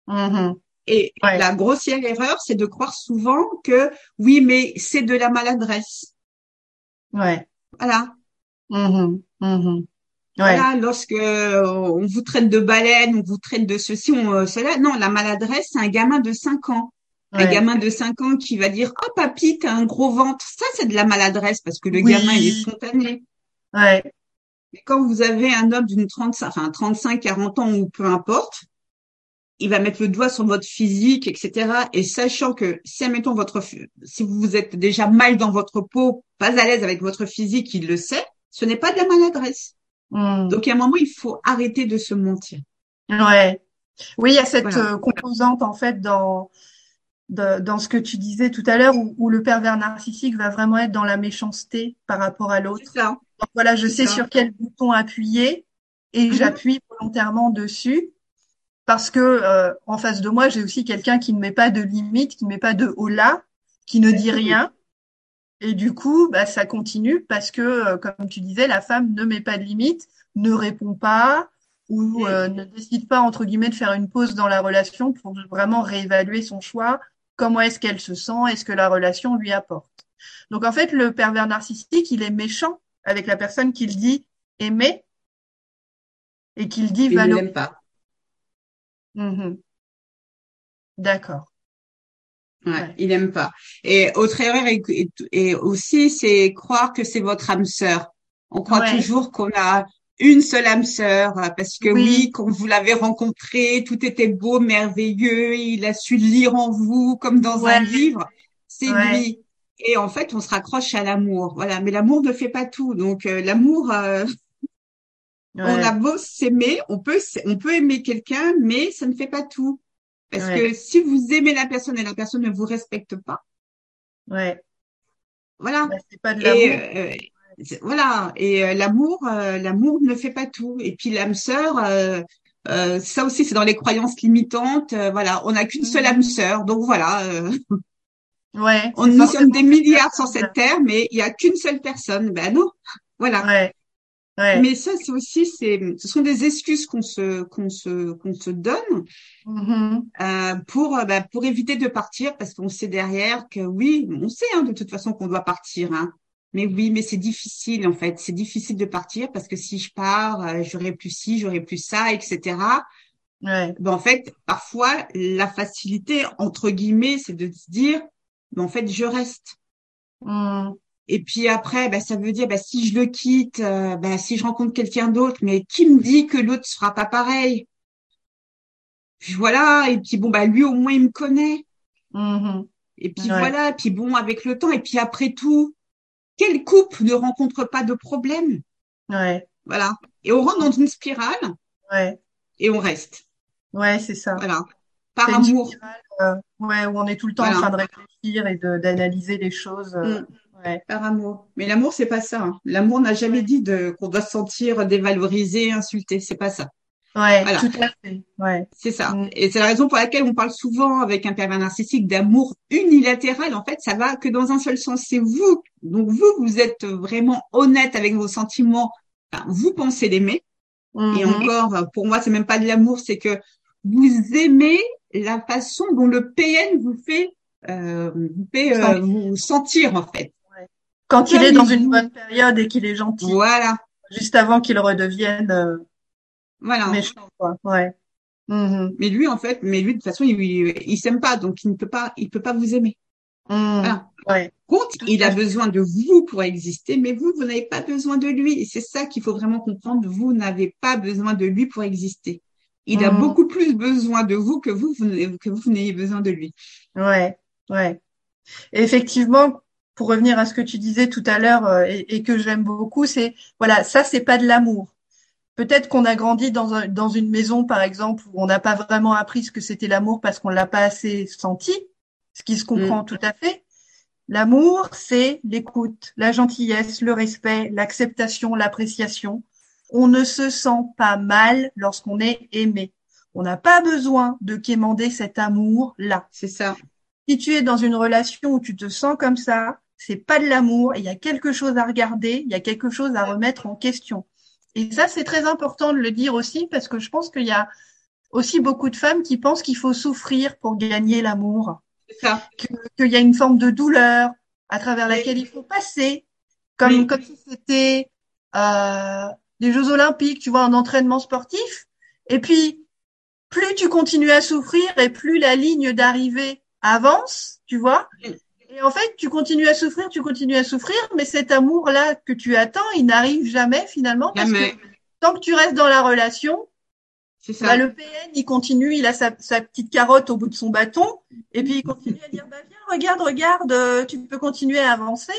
Mm-hmm. Et la grossière erreur, c'est de croire souvent que oui, mais c'est de la maladresse. Ouais. Voilà. Mm-hmm. Mm-hmm. Voilà, lorsque euh, on vous traite de baleine, on vous traite de ceci, on, euh, cela. Non, la maladresse, c'est un gamin de 5 ans. Un gamin de 5 ans qui va dire Oh papy, t'as un gros ventre. Ça, c'est de la maladresse parce que le gamin, il est spontané. Ouais. Mais quand vous avez un homme d'une 35, enfin 35, 40 ans ou peu importe, il va mettre le doigt sur votre physique, etc. Et sachant que si, admettons, votre, si vous êtes déjà mal dans votre peau, pas à l'aise avec votre physique, il le sait, ce n'est pas de la maladresse. Hmm. Donc, à un moment, il faut arrêter de se mentir. Ouais. Oui, il y a cette euh, composante, en fait, dans, dans ce que tu disais tout à l'heure, où, le pervers narcissique va vraiment être dans la méchanceté par rapport à l'autre. Voilà, je sais sur quel bouton appuyer et mhm. j'appuie volontairement dessus parce que euh, en face de moi, j'ai aussi quelqu'un qui ne met pas de limite, qui ne met pas de hola, qui ne dit rien. Et du coup, bah, ça continue parce que, euh, comme tu disais, la femme ne met pas de limite, ne répond pas ou euh, ne décide pas, entre guillemets, de faire une pause dans la relation pour vraiment réévaluer son choix comment est-ce qu'elle se sent, est-ce que la relation lui apporte? Donc en fait, le pervers narcissique, il est méchant avec la personne qu'il dit aimer et qu'il dit valoriser. Il n'aime pas. Mhm. D'accord. Ouais, il n'aime pas. Et autre erreur et, aussi, c'est croire que c'est votre âme sœur. On croit toujours qu'on a une seule âme sœur, euh, parce que oui. quand vous l'avez rencontré, tout était beau, merveilleux, il a su lire en vous comme dans un livre. C'est lui. Et en fait, on se raccroche à l'amour. Voilà, mais l'amour ne fait pas tout. Donc euh, l'amour, euh, on a beau s'aimer, on peut on peut aimer quelqu'un, mais ça ne fait pas tout. Parce que si vous aimez la personne et la personne ne vous respecte pas, ouais. Voilà. Bah, c'est pas de l'amour voilà. Et euh, l'amour, euh, l'amour ne fait pas tout. Et puis l'âme sœur, euh, ça aussi, c'est dans les croyances limitantes. voilà, on n'a qu'une seule âme sœur, donc voilà. ouais. On nous sommes des milliards sur cette terre, mais il y a qu'une seule personne. Ben non, voilà. Ouais. Ouais. Mais ça, c'est aussi, c'est, ce sont des excuses qu'on se, qu'on se, qu'on se donne mm-hmm. euh, pour, bah, pour éviter de partir, parce qu'on sait derrière que oui, on sait hein, de toute façon qu'on doit partir. Hein. Mais oui, mais c'est difficile en fait. C'est difficile de partir parce que si je pars, euh, j'aurai plus ci, j'aurai plus ça, etc. Ouais. Ben, en fait, parfois, la facilité entre guillemets, c'est de se dire, ben, en fait, je reste. Mmh. Et puis après, ben, ça veut dire, ben, si je le quitte, euh, ben, si je rencontre quelqu'un d'autre, mais qui me dit que l'autre sera pas pareil? Puis voilà, et puis bon, bah lui au moins il me connaît. Mm-hmm. Et puis voilà, et puis bon, avec le temps, et puis après tout, quel couple ne rencontre pas de problème? Ouais. Voilà. Et on rentre dans une spirale. Ouais. Et on reste. Ouais, c'est ça. Voilà. Par amour. Euh, ouais, où on est tout le temps en train de réfléchir et d'analyser les choses. Euh, mm. Ouais. Par amour. Mais l'amour, c'est pas ça. Hein. L'amour n'a jamais dit de qu'on doit se sentir dévalorisé, insulté. C'est pas ça. Ouais, tout à fait. Ouais. C'est ça. Mm. Et c'est la raison pour laquelle on parle souvent avec un pervers narcissique d'amour unilatéral. En fait, ça va que dans un seul sens. C'est vous. Donc vous, vous êtes vraiment honnête avec vos sentiments. vous pensez l'aimer. Et mm-hmm. encore, pour moi, c'est même pas de l'amour, c'est que vous aimez la façon dont le PN vous fait, euh, vous, fait euh, vous sentir en fait. Quand il est dans une bonne période et qu'il est gentil. Voilà. Juste avant qu'il redevienne euh, voilà. méchant, quoi. Ouais. Mm-hmm. Mais lui, en fait, mais lui de toute façon, il, il, s'aime pas, donc il ne peut pas, il peut pas vous aimer. Mm. Voilà. Ouais. Contre, il a besoin de vous pour exister, mais vous, vous n'avez pas besoin de lui. Et c'est ça qu'il faut vraiment comprendre. Vous n'avez pas besoin de lui pour exister. Il a mm. beaucoup plus besoin de vous que vous, que vous n'ayez besoin de lui. Ouais, ouais. effectivement, pour revenir à ce que tu disais tout à l'heure euh, et, que j'aime beaucoup, c'est voilà, ça c'est pas de l'amour. Peut-être qu'on a grandi dans, un, dans une maison, par exemple, où on n'a pas vraiment appris ce que c'était l'amour parce qu'on l'a pas assez senti, ce qui se comprend mm. tout à fait. L'amour, c'est l'écoute, la gentillesse, le respect, l'acceptation, l'appréciation on ne se sent pas mal lorsqu'on est aimé. On n'a pas besoin de quémander cet amour-là. C'est ça. Si tu es dans une relation où tu te sens comme ça, c'est pas de l'amour, il y a quelque chose à regarder, il y a quelque chose à remettre en question. Et ça, c'est très important de le dire aussi parce que je pense qu'il y a aussi beaucoup de femmes qui pensent qu'il faut souffrir pour gagner l'amour. Qu'il y a une forme de douleur à travers laquelle il faut passer, comme, comme si c'était euh, des Jeux Olympiques, tu vois, un entraînement sportif. Et puis, plus tu continues à souffrir et plus la ligne d'arrivée avance, tu vois. Et en fait, tu continues à souffrir, tu continues à souffrir, mais cet amour-là que tu attends, il n'arrive jamais finalement parce que tant que tu restes dans la relation, ça. Bah, le PN, il continue, il a sa, petite carotte au bout de son bâton, et puis il continue à dire, bah, viens, regarde, regarde, euh, tu peux continuer à avancer.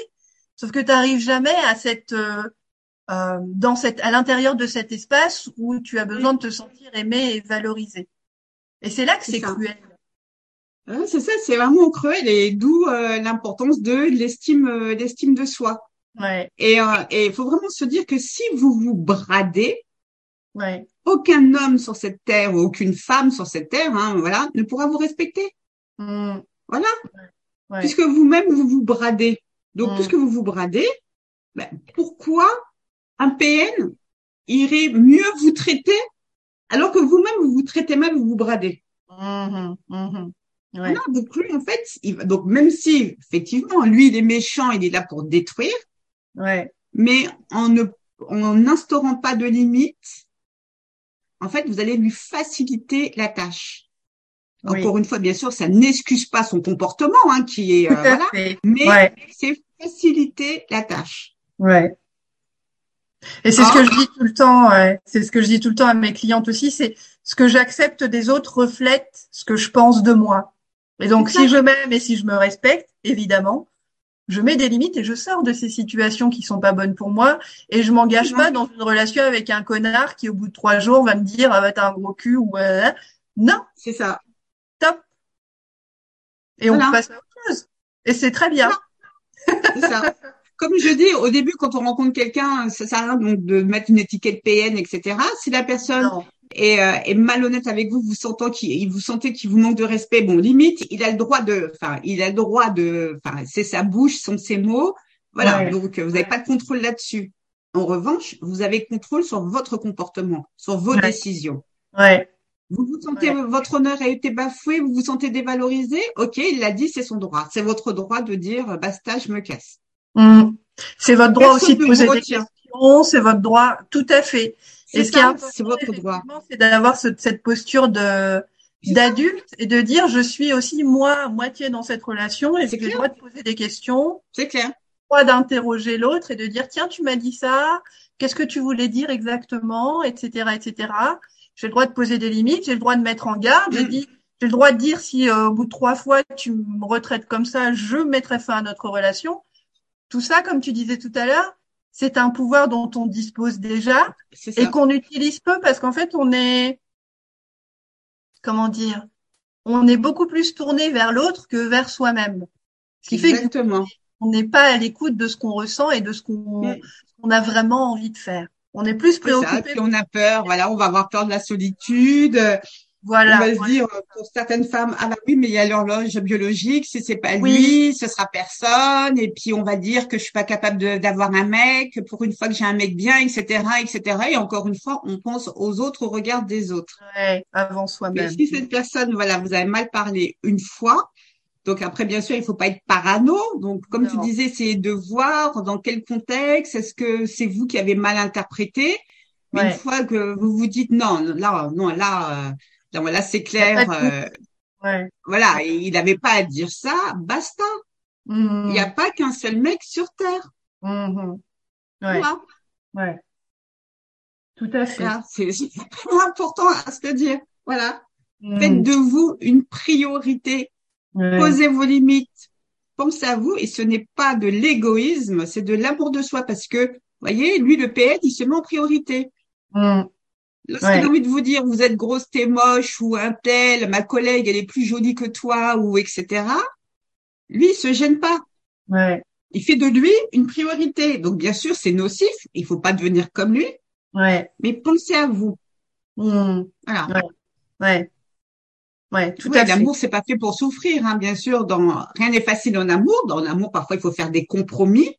Sauf que tu n'arrives jamais à cette, euh, euh, dans cette, à l'intérieur de cet espace où tu as besoin de te sentir aimé et valorisé. Et c'est là que c'est cruel. C'est ça, c'est vraiment cruel et d'où euh, l'importance de l'estime, euh, l'estime de soi. Ouais. Et il faut vraiment se dire que si vous vous bradez, ouais. aucun homme sur cette terre ou aucune femme sur cette terre, hein, voilà, ne pourra vous respecter. Mmh. Voilà. Ouais. Puisque vous-même vous vous bradez. Donc mmh. puisque vous vous bradez, ben, pourquoi un PN irait mieux vous traiter alors que vous-même vous vous traitez mal, vous vous bradez? Mmh, Non, donc lui en fait, il va, donc même si effectivement lui il est méchant, il est là pour détruire, ouais. mais en ne en n'instaurant pas de limites, en fait vous allez lui faciliter la tâche. Encore une fois, bien sûr, ça n'excuse pas son comportement, hein, qui est euh, voilà, mais c'est faciliter la tâche. Ouais. Et c'est ce que ah. je dis tout le temps, c'est ce que je dis tout le temps à mes clientes aussi, c'est ce que j'accepte des autres reflète ce que je pense de moi. Et donc, si je m'aime et si je me respecte, évidemment, je mets des limites et je sors de ces situations qui sont pas bonnes pour moi et je m'engage pas dans une relation avec un connard qui, au bout de trois jours, va me dire, ah bah, t'as un gros cul ou, euh, non. C'est ça. Top. Et on passe à autre chose. Et c'est très bien. C'est ça. comme je dis au début, quand on rencontre quelqu'un, ça sert à rien donc de mettre une étiquette PN, etc. Si la personne euh, est, malhonnête avec vous, vous sentez qu'il vous sentez qu'il vous manque de respect, bon, limite, il a le droit de, enfin, il a le droit de, enfin, c'est sa bouche, sont ses mots, voilà. Donc, vous n'avez pas de contrôle là-dessus. En revanche, vous avez contrôle sur votre comportement, sur vos décisions. Ouais. Vous vous sentez, votre honneur a été bafoué, vous vous sentez dévalorisé, ok, il l'a dit, c'est son droit. C'est votre droit de dire, basta, je me casse. Mmh. C'est votre droit aussi de poser des questions, c'est votre droit, tout à fait. Et ce qui est c'est votre droit. C'est d'avoir cette posture de d'adulte et de dire je suis aussi moi moitié dans cette relation et j'ai le droit de poser des questions. C'est clair. Droit d'interroger l'autre et de dire tiens tu m'as dit ça, qu'est-ce que tu voulais dire exactement, etc., etc. j'ai le droit de poser des limites, j'ai le droit de mettre en garde, j'ai Mm. dit, j'ai le droit de dire si euh, au bout de trois fois tu me retraites comme ça, je mettrai fin à notre relation. Tout ça, comme tu disais tout à l'heure, c'est un pouvoir dont on dispose déjà et ça. qu'on utilise peu parce qu'en fait, on est, comment dire, on est beaucoup plus tourné vers l'autre que vers soi-même. Ce qui fait qu'on n'est pas à l'écoute de ce qu'on ressent et de ce qu'on Mm. a vraiment envie de faire. On est plus ça. préoccupé. Puis on a peur, voilà, on va avoir peur de la solitude. Voilà. on va se voilà. dire, euh, pour certaines femmes, ah bah oui, mais il y a l'horloge biologique, si c'est pas Oui. lui, ce sera personne. Et puis on va dire que je suis pas capable d'avoir un mec, pour une fois que j'ai un mec bien, etc., etc. Et encore une fois, on pense aux autres, au regard des autres. Ouais, avant soi-même. si cette personne, voilà, vous avez mal parlé une fois, donc après, bien sûr, il faut pas être parano. Donc, comme tu disais, c'est de voir dans quel contexte, est-ce que c'est vous qui avez mal interprété. Mais Ouais. une fois que vous vous dites non, là, non, là, euh, là, là, c'est clair. euh, Ouais. voilà, il n'avait pas à dire ça, basta. Mhm. Il n'y a pas qu'un seul mec sur Terre. Mhm. Ouais. Voilà, Ouais. Tout à fait. Voilà. c'est important à se dire. Voilà, Mhm. faites de vous une priorité. Ouais. Posez vos limites. Pensez à vous et ce n'est pas de l'égoïsme, c'est de l'amour de soi parce que, vous voyez, lui, le PN, il se met en priorité. Lorsqu'il Ouais. a envie de vous dire, vous êtes grosse, t'es moche, ou un tel, ma collègue, elle est plus jolie que toi, ou etc., lui, il se gêne pas. Ouais. Il fait de lui une priorité. Donc, bien sûr, c'est nocif. Il faut pas devenir comme lui, Ouais. mais pensez à vous. Mhm. Voilà. Ouais. Ouais. Ouais, tout Oui, à fait. l'amour, c'est pas fait pour souffrir, hein, bien sûr. Dans rien n'est facile en amour. Dans l'amour, parfois, il faut faire des compromis.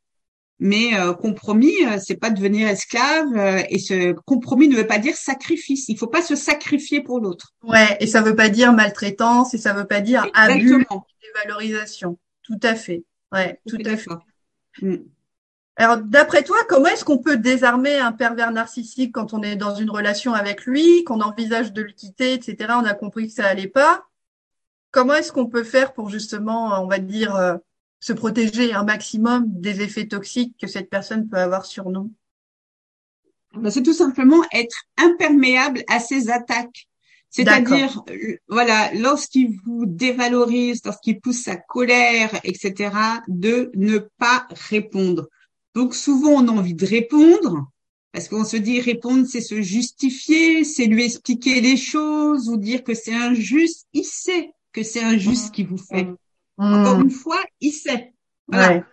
Mais euh, compromis, euh, c'est pas devenir esclave. euh, et ce compromis ne veut pas dire sacrifice. Il faut pas se sacrifier pour l'autre. Ouais, et ça veut pas dire maltraitance et ça veut pas dire abus, Exactement. dévalorisation. Tout à fait. Ouais, tout à fait. Mm. Alors, d'après toi, comment est-ce qu'on peut désarmer un pervers narcissique quand on est dans une relation avec lui, qu'on envisage de le quitter, etc. On a compris que ça allait pas. Comment est-ce qu'on peut faire pour justement, on va dire, euh, se protéger un maximum des effets toxiques que cette personne peut avoir sur nous? Ben, c'est tout simplement être imperméable à ces attaques. C'est-à-dire, euh, voilà, lorsqu'il vous dévalorise, lorsqu'il pousse sa colère, etc., de ne pas répondre. Donc souvent, on a envie de répondre, parce qu'on se dit répondre, c'est se justifier, c'est lui expliquer les choses, ou dire que c'est injuste. Il sait que c'est injuste ce qu'il vous fait. Encore une fois, il sait. Voilà. Ouais.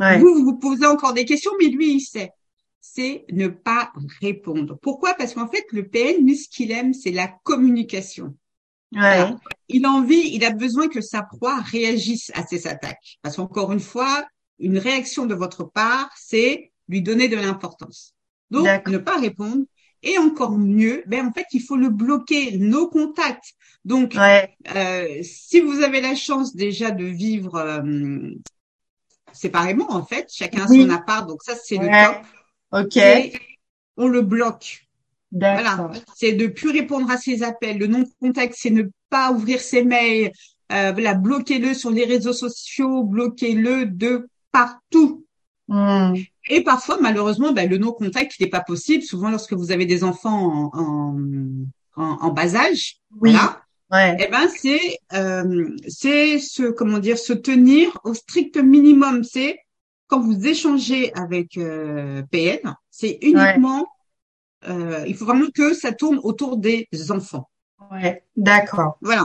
Ouais. Vous, vous vous posez encore des questions, mais lui, il sait. C'est ne pas répondre. Pourquoi? Parce qu'en fait, le PN, lui, ce qu'il aime, c'est la communication. Ouais. Il a envie, il a besoin que sa proie réagisse à ces attaques. Parce qu'encore une fois, une réaction de votre part, c'est lui donner de l'importance. Donc, ne pas répondre. Et encore mieux, ben en fait, il faut le bloquer, nos contacts. Donc, Ouais. euh, si vous avez la chance déjà de vivre euh, séparément, en fait, chacun Oui. son appart, donc ça c'est le top. Ok. Et on le bloque. Voilà, c'est de plus répondre à ses appels. Le non-contact, c'est ne pas ouvrir ses mails. Euh, voilà, bloquez-le sur les réseaux sociaux, bloquez-le de partout. Hmm. Et parfois, malheureusement, ben, le non-contact, n'est pas possible. Souvent, lorsque vous avez des enfants en, en, en- bas âge, Oui. voilà, Ouais. eh ben c'est euh, c'est se comment dire se tenir au strict minimum. C'est quand vous échangez avec euh, PN, c'est uniquement euh, il faut vraiment que ça tourne autour des enfants. Ouais. D'accord. Voilà,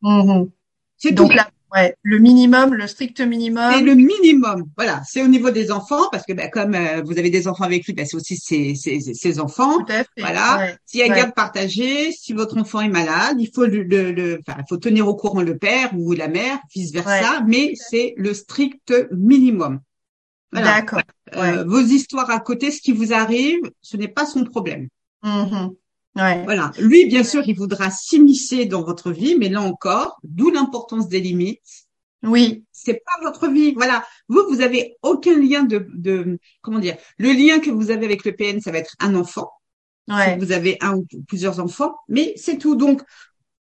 Mhm. c'est Donc tout. Ouais, le minimum, le strict C'est minimum. le minimum. Voilà, c'est au niveau des enfants parce que ben, comme euh, vous avez des enfants avec lui, ben, c'est aussi ses, ses, ses enfants. Tout à fait. Voilà. Ouais. S'il y a Ouais. garde partagée, si votre enfant est malade, il faut le, le, le- faut tenir au courant le père ou la mère, vice versa, mais c'est le strict minimum. Voilà. D'accord. Euh, vos histoires à côté, ce qui vous arrive, ce n'est pas son problème. Mhm. Ouais. Voilà. Lui, bien sûr, il voudra s'immiscer dans votre vie, mais là encore, d'où l'importance des limites. Oui. C'est pas votre vie. Voilà. Vous, vous avez aucun lien de, de, comment dire, le lien que vous avez avec le PN, ça va être un enfant. Ouais. si vous avez un ou plusieurs enfants, mais c'est tout. Donc,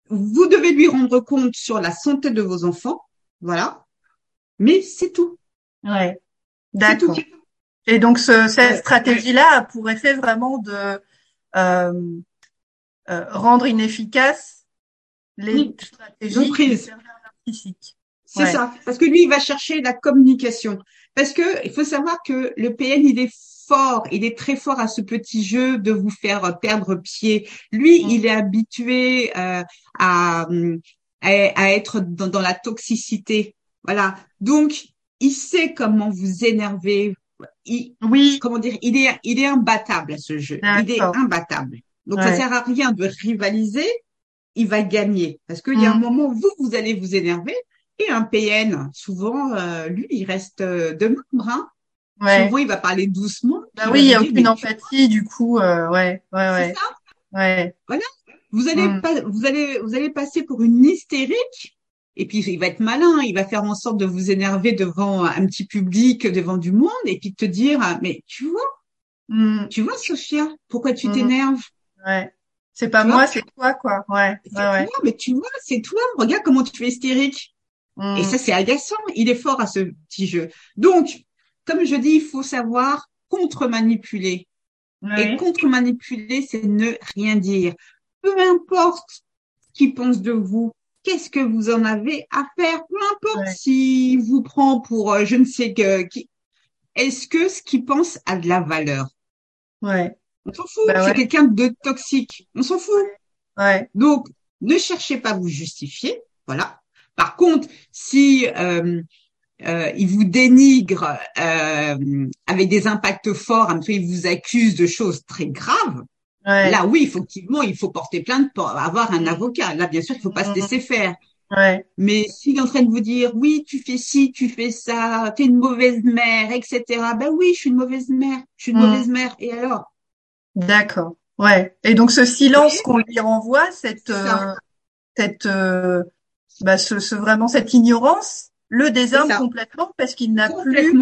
vous devez lui rendre compte sur la santé de vos enfants, voilà. Mais c'est tout. Ouais. D'accord. Et donc ce, cette stratégie-là a pour effet vraiment de euh, rendre inefficaces les stratégies narcissiques. C'est ça. Parce que lui, il va chercher la communication. Parce que il faut savoir que le PN, il est fort, il est très fort à ce petit jeu de vous faire perdre pied. Lui, mm. il est habitué euh, à, à, être dans, dans, la toxicité. Voilà. Donc, il sait comment vous énerver. oui. Comment dire Il est, il est imbattable à ce jeu. Il est imbattable. Donc, ça sert à rien de rivaliser. Il va gagner parce qu'il y a un mm. moment où vous, vous allez vous énerver et un PN, souvent, euh, lui, il reste euh, de membre. Hein. Ouais. Souvent, il va parler doucement. Bah oui, il y a aucune empathie, du coup, euh, ouais, ouais, ouais. Ça ouais. Voilà. Vous allez, mm. pas, vous allez, vous allez passer pour une hystérique. Et puis, il va être malin. Il va faire en sorte de vous énerver devant un petit public, devant du monde, et puis te dire, mais tu vois, mm. tu vois, Sophia, pourquoi tu t'énerves? Ouais. C'est pas moi, c'est toi, quoi. Ouais. ouais, ouais. mais tu vois, c'est toi. Regarde comment tu es hystérique. Et mm. ça, c'est agaçant. Il est fort à ce petit jeu. Donc, comme je dis, il faut savoir contre-manipuler. Et contre-manipuler, c'est ne rien dire. Peu importe ce qu'il pense de vous, qu'est-ce que vous en avez à faire, peu importe s'il vous prend pour euh, je ne sais que qui. Est-ce que ce qu'il pense a de la valeur? Ouais. On s'en fout. Bah c'est quelqu'un de toxique. On s'en fout. Ouais. Donc, ne cherchez pas à vous justifier. Voilà. Par contre, si euh, euh, il vous dénigre euh, avec des impacts forts, un peu, il vous accuse de choses très graves. Là, oui, effectivement, il faut porter plainte pour avoir un avocat. Là, bien sûr, il faut pas se laisser faire. Ouais. Mais s'il est en train de vous dire, oui, tu fais ci, tu fais ça, tu es une mauvaise mère, etc. Ben oui, je suis une mauvaise mère, je suis une mm. mauvaise mère. Et alors? D'accord. Ouais. Et donc ce silence qu'on lui renvoie, cette, euh, cette, euh, bah, ce, ce, vraiment cette ignorance le désarme complètement parce qu'il n'a plus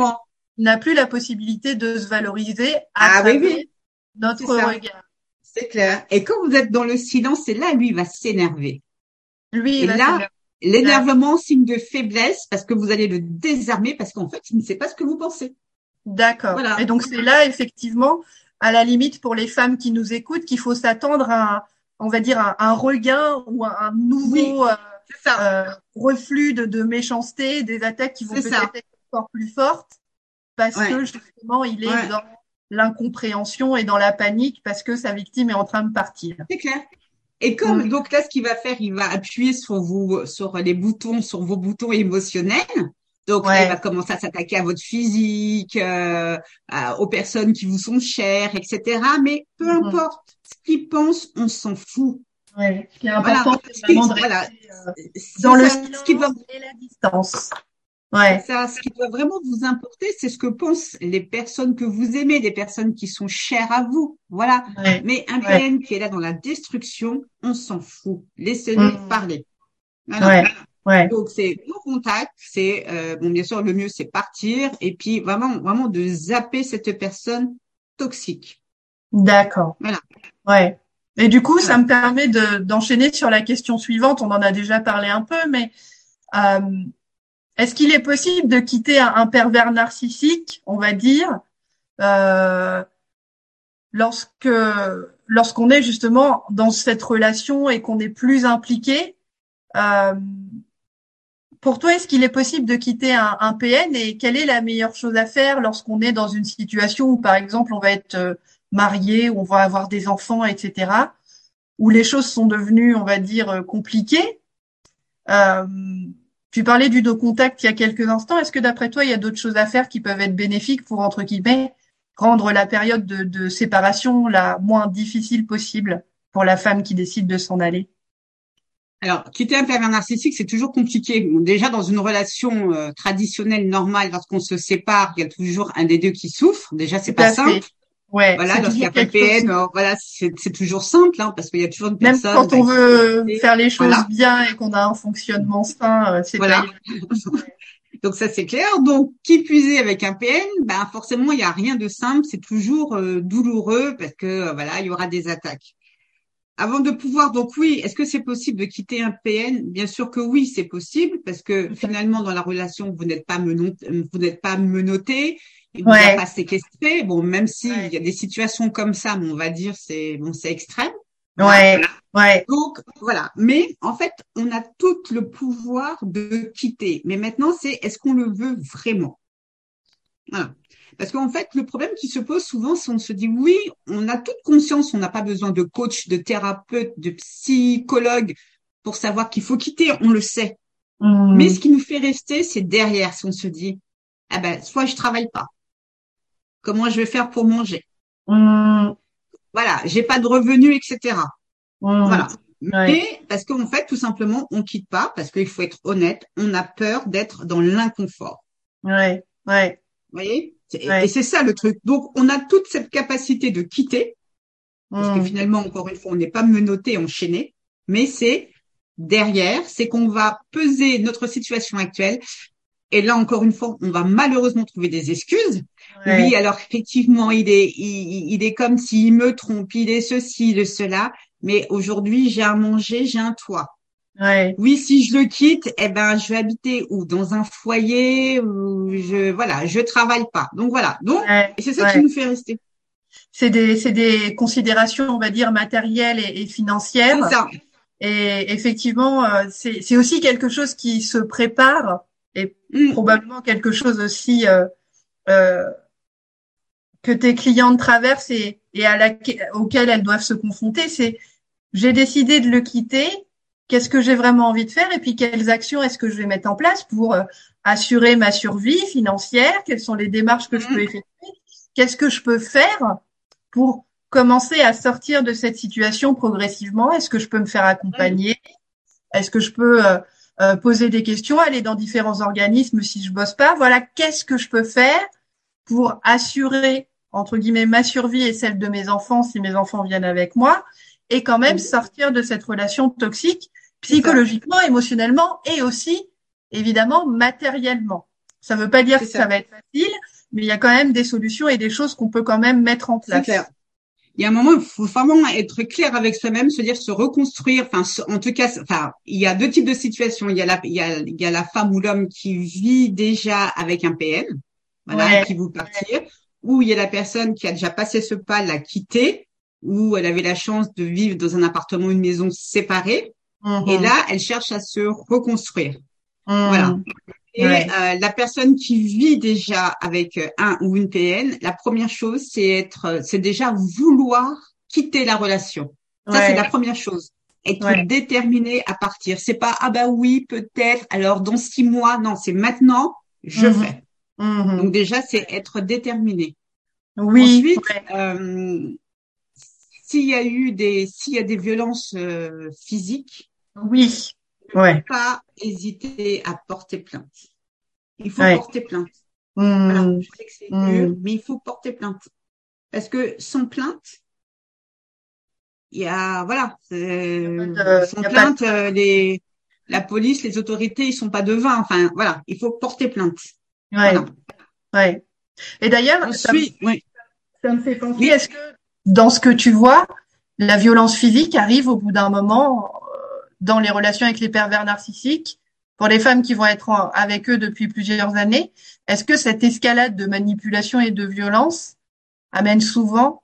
n'a plus la possibilité de se valoriser à ah, travers notre regard. C'est clair. Et quand vous êtes dans le silence, c'est là lui il va s'énerver. Lui, il Et là, l'énervement signe de faiblesse parce que vous allez le désarmer parce qu'en fait, il ne sait pas ce que vous pensez. D'accord. Et donc c'est là effectivement, à la limite pour les femmes qui nous écoutent, qu'il faut s'attendre à, on va dire, un, un regain ou un, nouveau. Euh, ça. Euh, reflux de, de, méchanceté, des attaques qui vont peut-être être encore plus fortes parce que justement il est dans l'incompréhension et dans la panique parce que sa victime est en train de partir. C'est clair. Et comme donc là, ce qu'il va faire, il va appuyer sur vous, sur les boutons, sur vos boutons émotionnels. Donc là, il va commencer à s'attaquer à votre physique, euh, aux personnes qui vous sont chères, etc. Mais peu mm-hmm. importe ce qu'il pense, on s'en fout. Ouais. Ce qui est important, c'est vraiment de rester euh, dans le ce qui doit... et la distance. Ouais. Ça, ce qui doit vraiment vous importer, c'est ce que pensent les personnes que vous aimez, les personnes qui sont chères à vous. Voilà. Mais un PN qui est là dans la destruction, on s'en fout. Laissez-le mm. parler. Voilà. Ouais. Donc c'est vos contacts, c'est euh, bon bien sûr le mieux c'est partir et puis vraiment vraiment de zapper cette personne toxique. D'accord. Voilà. Ouais. Et du coup, ça me permet d'enchaîner sur la question suivante. On en a déjà parlé un peu, mais euh, est-ce qu'il est possible de quitter un, pervers narcissique, on va dire, euh, lorsque lorsqu'on est justement dans cette relation et qu'on est plus impliqué euh, Pour toi, est-ce qu'il est possible de quitter un, un, PN et quelle est la meilleure chose à faire lorsqu'on est dans une situation où, par exemple, on va être euh, marié, on va avoir des enfants, etc., où les choses sont devenues, on va dire, euh, compliquées? Euh, tu parlais du dos contact il y a quelques instants. Est-ce que d'après toi, il y a d'autres choses à faire qui peuvent être bénéfiques pour, entre guillemets, rendre la période de, de séparation la moins difficile possible pour la femme qui décide de s'en aller? Alors, quitter un pervers narcissique, c'est toujours compliqué. déjà, dans une relation euh, traditionnelle, normale, lorsqu'on se sépare, il y a toujours un des deux qui souffre. Déjà, c'est pas simple. Ouais, voilà, lorsqu'il y a PPN, euh, voilà, c'est toujours simple, hein, parce qu'il y a toujours une personne. Même quand on veut faire les choses bien et qu'on a un fonctionnement sain, euh, c'est voilà. Donc ça c'est clair. Donc qui puiser avec un PN, ben forcément il y a rien de simple, c'est toujours euh, douloureux parce que voilà il y aura des attaques. Avant de pouvoir, donc oui, est-ce que c'est possible de quitter un PN Bien sûr que oui, c'est possible parce que finalement dans la relation vous n'êtes pas menotté, vous n'êtes pas menotté, il ne ouais. pas séquestré. Bon, même s'il y a des situations comme ça, on va dire c'est bon, c'est extrême. Ouais, ouais. Donc voilà. Mais en fait, on a tout le pouvoir de quitter. Mais maintenant, c'est est-ce qu'on le veut vraiment? Voilà. Parce qu'en fait, le problème qui se pose souvent, c'est on se dit oui, on a toute conscience, on n'a pas besoin de coach, de thérapeute, de psychologue pour savoir qu'il faut quitter, on le sait. Mmh. Mais ce qui nous fait rester, c'est derrière, si on se dit, ah ben, soit je travaille pas. Comment je vais faire pour manger? Mmh. Voilà, j'ai pas de revenus, etc. Mmh. Voilà. Mais parce qu'en fait, tout simplement, on quitte pas parce qu'il faut être honnête, on a peur d'être dans l'inconfort. Ouais, ouais. Vous voyez? Et c'est ça le truc. Donc, on a toute cette capacité de quitter, parce que finalement, encore une fois, on n'est pas menotté, enchaîné, mais c'est derrière, c'est qu'on va peser notre situation actuelle. Et là, encore une fois, on va malheureusement trouver des excuses. Oui, alors effectivement, il est, il, est comme s'il me trompe, il est ceci, le cela. Mais aujourd'hui, j'ai à manger, j'ai un toit. Ouais. Oui, si je le quitte, eh ben, je vais habiter ou dans un foyer où je, voilà, je travaille pas. Donc voilà. Donc, c'est ça qui nous fait rester. C'est des, c'est des considérations, on va dire, matérielles et, et financières. Ça. Et effectivement, euh, c'est aussi quelque chose qui se prépare et mm. probablement quelque chose aussi euh, euh, que tes clientes traversent et, et à la, auquel elles doivent se confronter. C'est j'ai décidé de le quitter. Qu'est-ce que j'ai vraiment envie de faire et puis quelles actions est-ce que je vais mettre en place pour euh, assurer ma survie financière Quelles sont les démarches que je peux mm. effectuer Qu'est-ce que je peux faire pour commencer à sortir de cette situation progressivement Est-ce que je peux me faire accompagner Est-ce que je peux euh, euh, poser des questions, aller dans différents organismes si je bosse pas Voilà, qu'est-ce que je peux faire pour assurer entre guillemets ma survie et celle de mes enfants si mes enfants viennent avec moi et quand même sortir de cette relation toxique psychologiquement, émotionnellement et aussi évidemment matériellement. Ça ne veut pas dire que ça. va être facile, mais il y a quand même des solutions et des choses qu'on peut quand même mettre en place il y a un moment, il faut vraiment être clair avec soi-même, se dire se reconstruire. Enfin, en tout cas, enfin, il y a deux types de situations. Il y a la, il y a, il y a la femme ou l'homme qui vit déjà avec un PN, voilà, qui vous partir, ou il y a la personne qui a déjà passé ce pas, l'a quitté, ou elle avait la chance de vivre dans un appartement, une maison séparée, et mm-hmm. là, elle cherche à se reconstruire. Voilà. Mm. Et euh, la personne qui vit déjà avec euh, un ou une PN, la première chose, c'est être, euh, c'est déjà vouloir quitter la relation. Ça, c'est la première chose. Être déterminé à partir. C'est pas ah bah oui peut-être. Alors dans six mois, non, c'est maintenant. Je mhm. fais. Mhm. Donc déjà, c'est être déterminé. Oui. Ensuite, euh, s'il y a eu des, s'il y a des violences physiques. Oui ouais. pas hésiter à porter plainte. Il faut porter plainte. Mmh. je sais que c'est dur, mmh. mais il faut porter plainte. Parce que sans plainte, il y a, voilà, sans plainte, euh, les, la police, les autorités, ils sont pas devins. Enfin, voilà, il faut porter plainte. Ouais. Ouais. Et d'ailleurs, ça, oui. ça, me fait penser, est-ce que dans ce que tu vois, la violence physique arrive au bout d'un moment dans les relations avec les pervers narcissiques, pour les femmes qui vont être avec eux depuis plusieurs années, est-ce que cette escalade de manipulation et de violence amène souvent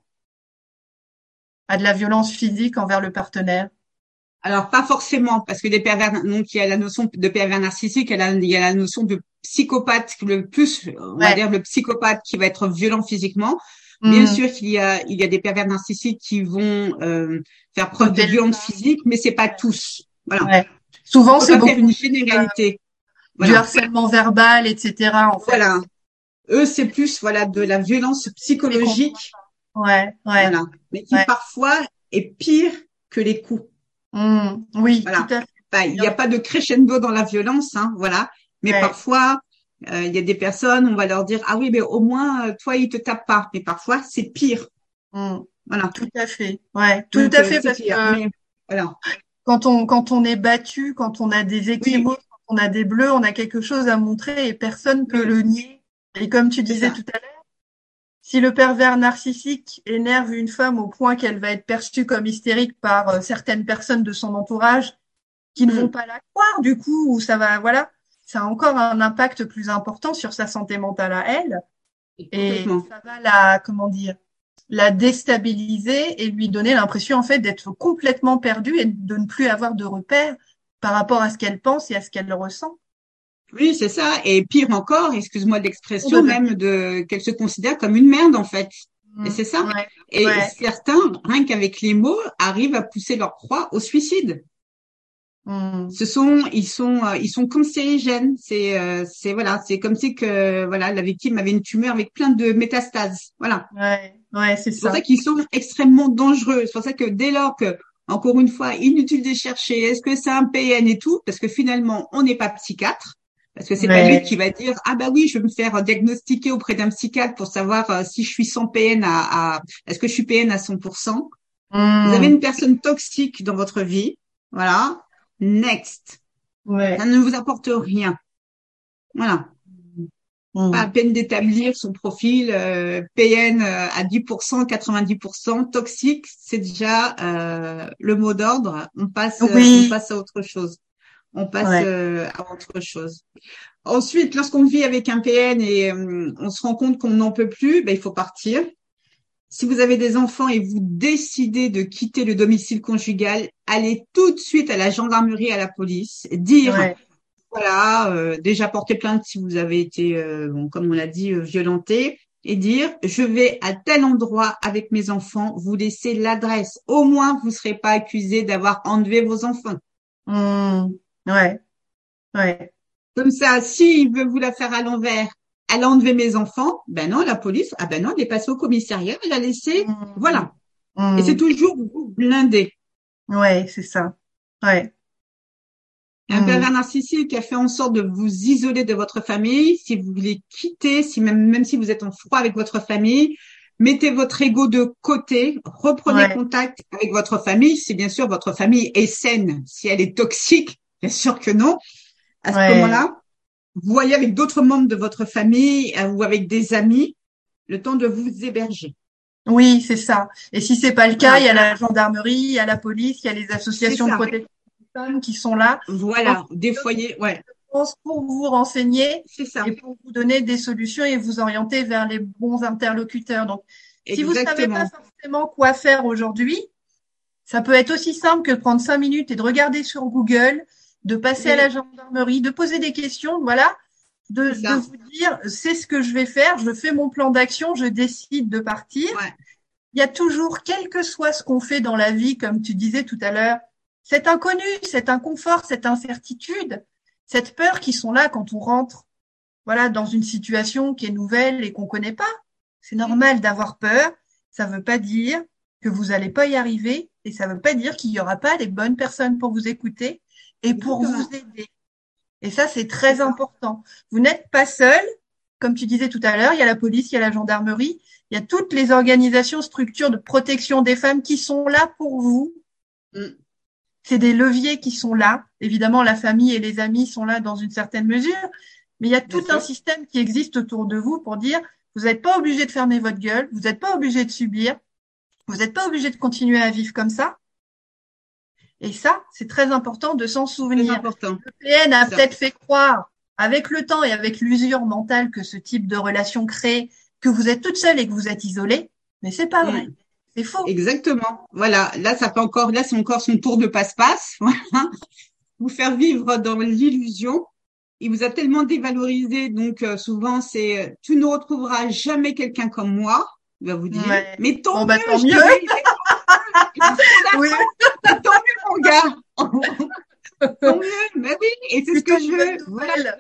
à de la violence physique envers le partenaire? Alors pas forcément parce que les pervers donc il y a la notion de pervers narcissique, il y a la, notion de psychopathe le plus on va dire le psychopathe qui va être violent physiquement. Bien mmh. sûr qu'il y a il y a des pervers narcissiques qui vont euh, faire preuve de violence physique, mais c'est pas tous. Voilà. Souvent, c'est beaucoup une généralité. Du harcèlement verbal, etc. En fait. Voilà. Eux, c'est plus voilà de la violence psychologique. Ouais, ouais. Voilà. Mais qui parfois est pire que les coups. Mmh. oui, voilà. tout à fait. il n'y a pas de crescendo dans la violence, hein, voilà. Mais parfois, euh, il y a des personnes, on va leur dire ah oui, mais au moins euh, toi, il te tape pas. Mais parfois, c'est pire. Mmh. Voilà. Tout à fait. Ouais, tout à fait parce que voilà quand on quand on est battu, quand on a des équimaux, quand on a des bleus, on a quelque chose à montrer et personne peut le nier. Et comme tu disais tout à l'heure, si le pervers narcissique énerve une femme au point qu'elle va être perçue comme hystérique par euh, certaines personnes de son entourage qui ne mm. vont pas la croire, du coup, ou ça va, voilà, ça a encore un impact plus important sur sa santé mentale à elle. Et ça va la, comment dire, la déstabiliser et lui donner l'impression en fait d'être complètement perdue et de ne plus avoir de repères par rapport à ce qu'elle pense et à ce qu'elle ressent. Oui, c'est ça. Et pire encore, excuse-moi l'expression, même de qu'elle se considère comme une merde en fait. et c'est ça. et certains, rien qu'avec les mots, arrivent à pousser leur proie au suicide. Hmm. Ce sont, ils sont, euh, ils sont cancérigènes. C'est, euh, c'est voilà, c'est comme si que voilà, la victime avait une tumeur avec plein de métastases. Voilà. Ouais, ouais, c'est ça. C'est pour ça qu'ils sont extrêmement dangereux. C'est pour ça que dès lors que, encore une fois, inutile de chercher, est-ce que c'est un PN et tout, parce que finalement, on n'est pas psychiatre. Parce que c'est pas lui qui va dire ah bah oui je vais me faire diagnostiquer auprès d'un psychiatre pour savoir euh, si je suis sans PN à, à est-ce que je suis PN à 100%. Hmm. Vous avez une personne toxique dans votre vie, voilà, next. Ouais. Ça ne vous apporte rien. Voilà. Pas à peine d'établir son profil euh, PN euh, à 10%, 90%, toxique, c'est déjà euh, le mot d'ordre. On passe, on passe à autre chose. On passe à autre chose. Ensuite, lorsqu'on vit avec un PN et on se rend compte qu'on n'en peut plus, ben, il faut partir. Si vous avez des enfants et vous décidez de quitter le domicile conjugal, allez tout de suite à la gendarmerie, à la police, dire voilà, euh, déjà porter plainte si vous avez été, euh, bon, comme on l'a dit, euh, violenté, et dire je vais à tel endroit avec mes enfants, vous laissez l'adresse. Au moins, vous ne serez pas accusé d'avoir enlevé vos enfants. Mmh. Ouais, ouais. Comme ça, s'il veut vous la faire à l'envers, elle a enlevé mes enfants. Ben non, la police, ah ben non, elle est passée au commissariat, elle a laissé, mmh. voilà. Et c'est mmh. toujours blindé. Ouais, c'est ça. Ouais. Un pervers mmh. narcissique qui a fait en sorte de vous isoler de votre famille. Si vous voulez quitter, si même, même si vous êtes en froid avec votre famille, mettez votre ego de côté, reprenez contact avec votre famille. Si bien sûr votre famille est saine, si elle est toxique, bien sûr que non. À ce moment-là, voyez avec d'autres membres de votre famille euh, ou avec des amis le temps de vous héberger. Oui, c'est ça. Et si c'est pas le cas, il y a la gendarmerie, il y a la police, il y a les associations de protection qui sont là. Voilà, des foyers, ouais. Pour vous renseigner ça. et pour vous donner des solutions et vous orienter vers les bons interlocuteurs. Donc, si vous savez pas forcément quoi faire aujourd'hui, ça peut être aussi simple que de prendre cinq minutes et de regarder sur Google de passer à la gendarmerie, de poser des questions, voilà, de, vous dire c'est ce que je vais faire, je fais mon plan d'action, je décide de partir. Il y a toujours, quel que soit ce qu'on fait dans la vie, comme tu disais tout à l'heure, cet inconnu, cet inconfort, cette incertitude, cette peur qui sont là quand on rentre, voilà, dans une situation qui est nouvelle et qu'on connaît pas. C'est normal d'avoir peur. Ça ne veut pas dire que vous n'allez pas y arriver et ça ne veut pas dire qu'il n'y aura pas les bonnes personnes pour vous écouter et pour vous aider. Et ça, c'est très important. Vous n'êtes pas seul. Comme tu disais tout à l'heure, il y a la police, il y a la gendarmerie, il y a toutes les organisations, structures de protection des femmes qui sont là pour vous. Mm. C'est des leviers qui sont là. Évidemment, la famille et les amis sont là dans une certaine mesure, mais il y a tout un système qui existe autour de vous pour dire, vous n'êtes pas obligé de fermer votre gueule, vous n'êtes pas obligé de subir, vous n'êtes pas obligé de continuer à vivre comme ça. Et ça, c'est très important de s'en souvenir. Important. Le PN a peut-être fait croire, avec le temps et avec l'usure mentale que ce type de relation crée, que vous êtes toute seule et que vous êtes isolée, mais c'est pas vrai. C'est faux. Exactement. Voilà. Là, ça peut encore, là, c'est encore son tour de passe-passe. vous faire vivre dans l'illusion. Il vous a tellement dévalorisé, donc euh, souvent c'est, euh, tu ne retrouveras jamais quelqu'un comme moi. Il va vous dire, mais tant bah, mieux, mieux. oui. tant mieux, mon gars. tant mieux, mais oui, et c'est ce que je veux. Voilà.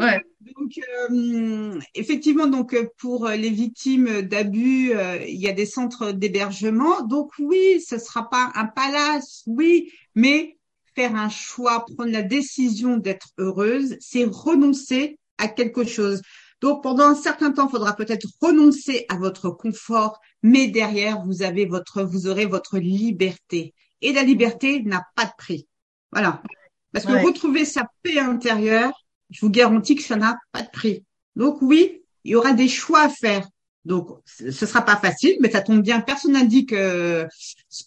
ouais. Donc, euh, effectivement, donc pour les victimes d'abus, euh, il y a des centres d'hébergement. Donc oui, ce sera pas un palace, oui, mais faire un choix, prendre la décision d'être heureuse, c'est renoncer à quelque chose. Donc pendant un certain temps, il faudra peut-être renoncer à votre confort, mais derrière, vous avez votre, vous aurez votre liberté. Et la liberté n'a pas de prix. Voilà. Parce que retrouver sa paix intérieure, je vous garantis que ça n'a pas de prix. Donc oui, il y aura des choix à faire. Donc, ce sera pas facile, mais ça tombe bien. Personne n'a dit que,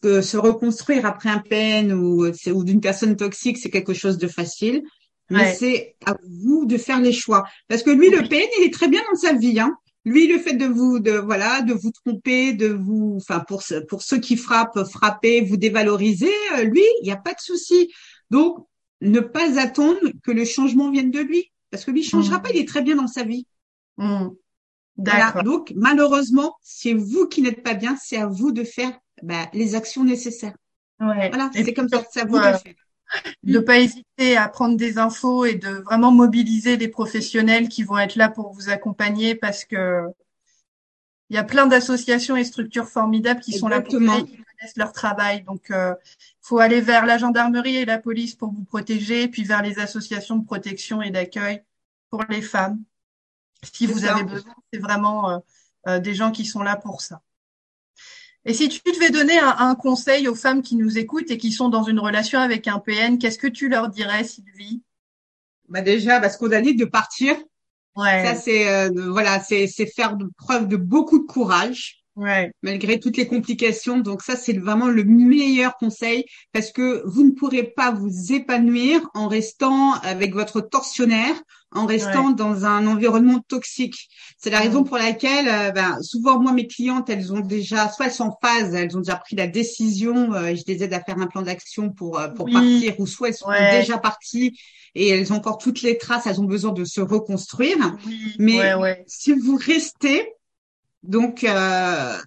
que se reconstruire après un peine ou, ou d'une personne toxique, c'est quelque chose de facile. Mais c'est à vous de faire les choix. Parce que lui, le PN, il est très bien dans sa vie. Hein. Lui, le fait de vous, de voilà, de vous tromper, de vous, enfin pour pour ceux qui frappent, frapper, vous dévaloriser, euh, lui, il n'y a pas de souci. Donc, ne pas attendre que le changement vienne de lui, parce que lui, il changera mmh. pas, il est très bien dans sa vie. Mmh. D'accord. Donc, malheureusement, c'est vous qui n'êtes pas bien, c'est à vous de faire bah, les actions nécessaires. Ouais. Voilà, c'est comme ça, c'est à vous de faire de pas hésiter à prendre des infos et de vraiment mobiliser les professionnels qui vont être là pour vous accompagner parce que il y a plein d'associations et structures formidables qui sont là pour vous qui connaissent leur travail. Donc, euh, faut aller vers la gendarmerie et la police pour vous protéger, puis vers les associations de protection et d'accueil pour les femmes. Si vous avez besoin, c'est vraiment euh, euh, des gens qui sont là pour ça. Et si tu devais donner un, conseil aux femmes qui nous écoutent et qui sont dans une relation avec un PN, qu'est-ce que tu leur dirais, Sylvie? Bah déjà, parce qu'on a dit de partir. Ouais. Ça c'est euh, voilà, c'est c'est faire preuve de beaucoup de courage. Ouais. Malgré toutes les complications. Donc ça, c'est vraiment le meilleur conseil parce que vous ne pourrez pas vous épanouir en restant avec votre tortionnaire, en restant dans un environnement toxique. C'est la raison pour laquelle, euh, ben, souvent moi mes clientes, elles ont déjà, soit elles sont en phase, elles ont déjà pris la décision, euh, je les aide à faire un plan d'action pour euh, pour partir, ou soit elles sont déjà parties et elles ont encore toutes les traces, elles ont besoin de se reconstruire. Mais si vous restez, donc, euh,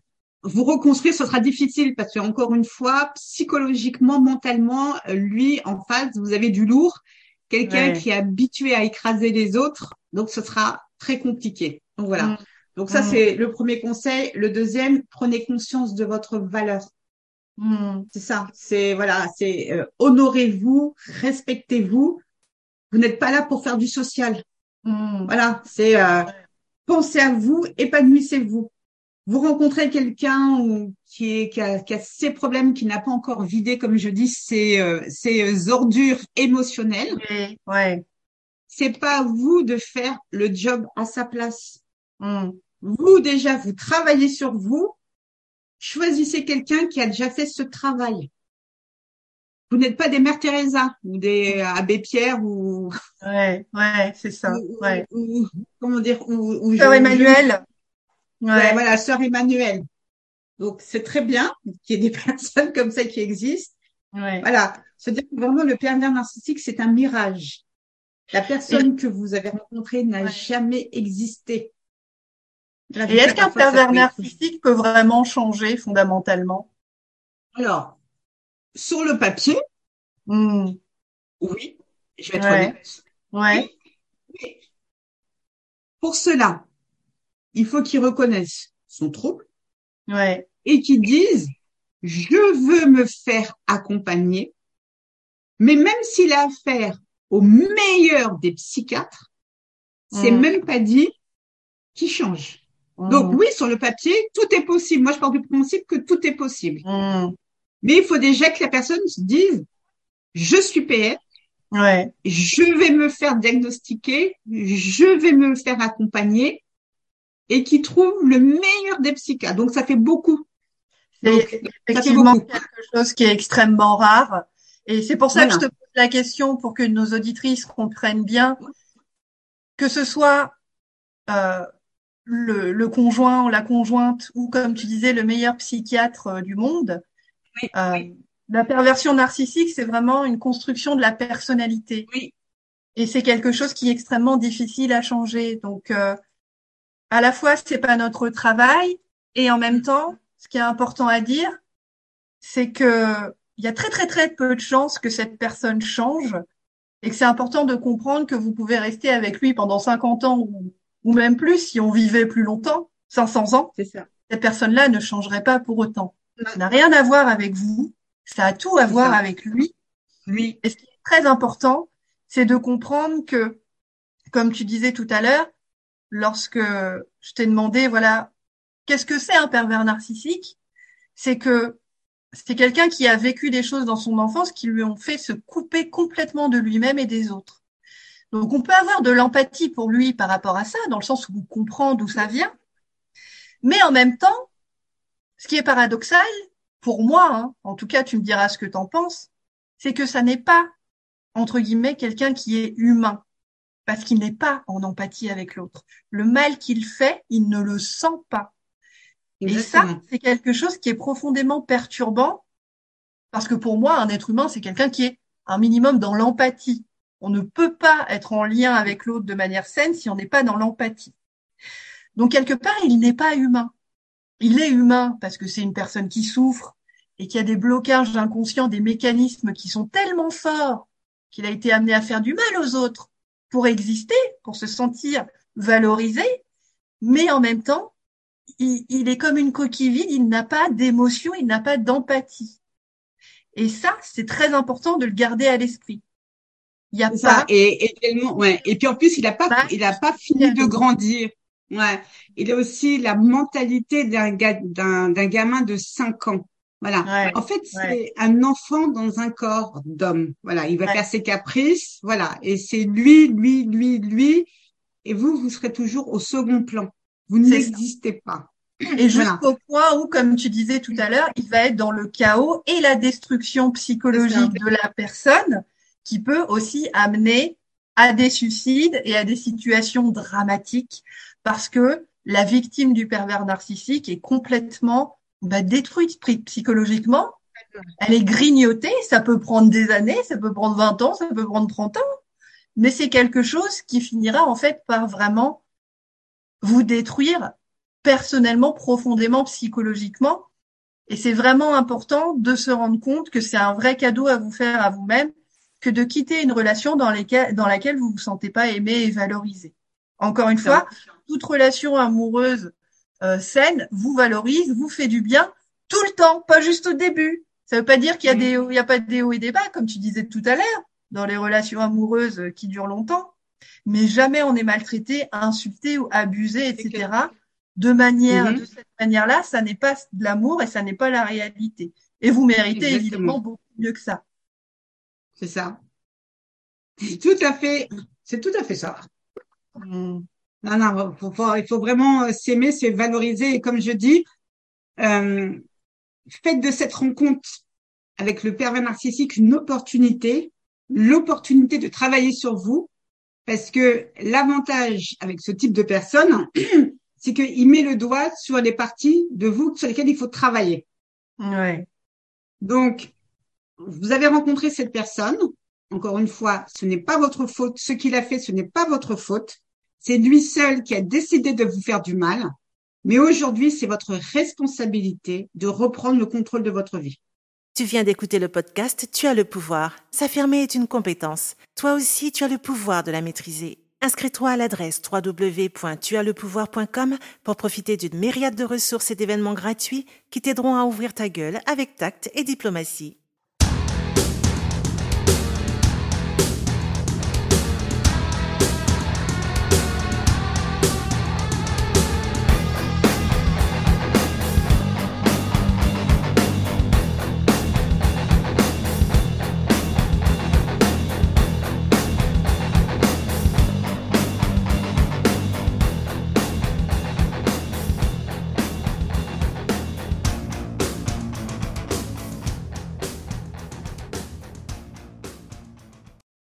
vous reconstruire, ce sera difficile parce que encore une fois, psychologiquement, mentalement, lui en face, vous avez du lourd, quelqu'un qui est habitué à écraser les autres, donc ce sera très compliqué. Donc voilà. Mm. Donc ça, mm. c'est le premier conseil. Le deuxième, prenez conscience de votre valeur. Mm. C'est ça. C'est voilà, c'est euh, honorez-vous, respectez-vous. Vous n'êtes pas là pour faire du social. Voilà, c'est euh, pensez à vous, épanouissez-vous. Vous rencontrez quelqu'un qui, est, qui a, qui, a, ses problèmes, qui n'a pas encore vidé, comme je dis, ses, euh, ses ordures émotionnelles. Oui, ouais. C'est pas à vous de faire le job à sa place. Hmm. Vous déjà, vous travaillez sur vous. Choisissez quelqu'un qui a déjà fait ce travail. Vous n'êtes pas des Mères Teresa ou des Abbé Pierre ou ouais ouais c'est ça ouais. comment dire ou, Sœur Emmanuel ouais. voilà Sœur Emmanuel donc c'est très bien qu'il y ait des personnes comme ça qui existent. Ouais. voilà. Se dire que vraiment le pervers narcissique c'est un mirage. La personne que vous avez rencontrée n'a jamais existé. Et est-ce qu'un pervers narcissique peut vraiment changer fondamentalement? Alors sur le papier, hmm. oui, je vais être honnête. Ouais. Pour cela, il faut qu'il reconnaisse son trouble. Ouais. Et qu'il dise, je veux me faire accompagner, mais même s'il a affaire au meilleur des psychiatres, c'est hmm. même pas dit qu'il change. Hmm. Donc oui, sur le papier, tout est possible. Moi, je parle du principe que tout est possible. Mais il faut déjà que la personne se dise, je suis PF, ouais. je vais me faire diagnostiquer, je vais me faire accompagner et qui trouve le meilleur des psychiatres. Donc ça fait beaucoup. C'est effectivement quelque chose qui est extrêmement rare. Et c'est pour ça que je te pose la question pour que nos auditrices comprennent bien que ce soit euh, le, le, conjoint ou la conjointe ou comme tu disais le meilleur psychiatre euh, du monde, euh, la perversion narcissique, c'est vraiment une construction de la personnalité. Oui. Et c'est quelque chose qui est extrêmement difficile à changer. Donc, euh, à la fois, c'est pas notre travail, et en même temps, ce qui est important à dire, c'est que il y a très très très peu de chances que cette personne change, et que c'est important de comprendre que vous pouvez rester avec lui pendant 50 ans ou, ou même plus si on vivait plus longtemps, 500 ans. C'est ça. Cette personne-là ne changerait pas pour autant. Ça n'a rien à voir avec vous, ça a tout à voir avec lui. Lui. Et ce qui est très important, c'est de comprendre que, comme tu disais tout à l'heure, lorsque je t'ai demandé, voilà, qu'est-ce que c'est un pervers narcissique C'est que c'est quelqu'un qui a vécu des choses dans son enfance qui lui ont fait se couper complètement de lui-même et des autres. Donc on peut avoir de l'empathie pour lui par rapport à ça, dans le sens où on comprend d'où ça vient, mais en même temps, ce qui est paradoxal, pour moi, hein, en tout cas, tu me diras ce que tu en penses, c'est que ça n'est pas, entre guillemets, quelqu'un qui est humain. parce qu'il n'est pas en empathie avec l'autre. Le mal qu'il fait, il ne le sent pas. Et ça, c'est quelque chose qui est profondément perturbant, parce que pour moi, un être humain, c'est quelqu'un qui est un minimum dans l'empathie. On ne peut pas être en lien avec l'autre de manière saine si on n'est pas dans l'empathie. Donc, quelque part, il n'est pas humain. Il est humain parce que c'est une personne qui souffre et qui a des blocages inconscients, des mécanismes qui sont tellement forts qu'il a été amené à faire du mal aux autres pour exister, pour se sentir valorisé, mais en même temps, il, est comme une coquille vide, il n'a pas d'émotion, il n'a pas d'empathie. Et ça, c'est très important de le garder à l'esprit. Il y a pas. Et, et, ouais. et puis en plus, il n'a pas, il a pas fini de grandir. Ouais. Il a aussi la mentalité d'un d'un gamin de 5 ans. Voilà. en fait, c'est un enfant dans un corps d'homme. Voilà. Il va faire ses caprices. Voilà. Et c'est lui, lui, lui, lui. Et vous, vous serez toujours au second plan. Vous n'existez pas. Et jusqu'au point où, comme tu disais tout à l'heure, il va être dans le chaos et la destruction psychologique de la personne qui peut aussi amener à des suicides et à des situations dramatiques parce que la victime du pervers narcissique est complètement bah, détruite psychologiquement. Elle est grignotée, ça peut prendre des années, ça peut prendre 20 ans, ça peut prendre 30 ans, mais c'est quelque chose qui finira en fait par vraiment vous détruire personnellement, profondément, psychologiquement. Et c'est vraiment important de se rendre compte que c'est un vrai cadeau à vous faire à vous-même que de quitter une relation dans, laquelle vous vous sentez pas aimé et valorisé. Encore une fois, toute relation amoureuse euh, saine vous valorise, vous fait du bien tout le temps, pas juste au début. Ça veut pas dire qu'il y a des, il y a pas de hauts et des bas, comme tu disais tout à l'heure, dans les relations amoureuses qui durent longtemps mais jamais on est maltraité, insulté ou abusé, etc. De manière, mm-hmm. de cette manière-là, ça n'est pas de l'amour et ça n'est pas la réalité. Et vous méritez évidemment beaucoup mieux que ça. C'est ça. C'est tout à fait, c'est tout à fait ça. Non, non, il faut vraiment euh, s'aimer, se valoriser. Et comme je dis, euh, faites de cette rencontre avec le pervers narcissique une opportunité, l'opportunité de travailler sur vous, parce que l'avantage avec ce type de personne, c'est qu'il met le doigt sur les parties de vous sur lesquelles il faut travailler. Ouais. Donc, vous avez rencontré cette personne. Encore une fois, ce n'est pas votre faute. Ce qu'il a fait, ce n'est pas votre faute. C'est lui seul qui a décidé de vous faire du mal. Mais aujourd'hui, c'est votre responsabilité de reprendre le contrôle de votre vie. Tu viens d'écouter le podcast Tu as le pouvoir. S'affirmer est une compétence. Toi aussi, tu as le pouvoir de la maîtriser. Inscris-toi à l'adresse www.tuaslepouvoir.com pour profiter d'une myriade de ressources et d'événements gratuits qui t'aideront à ouvrir ta gueule avec tact et diplomatie.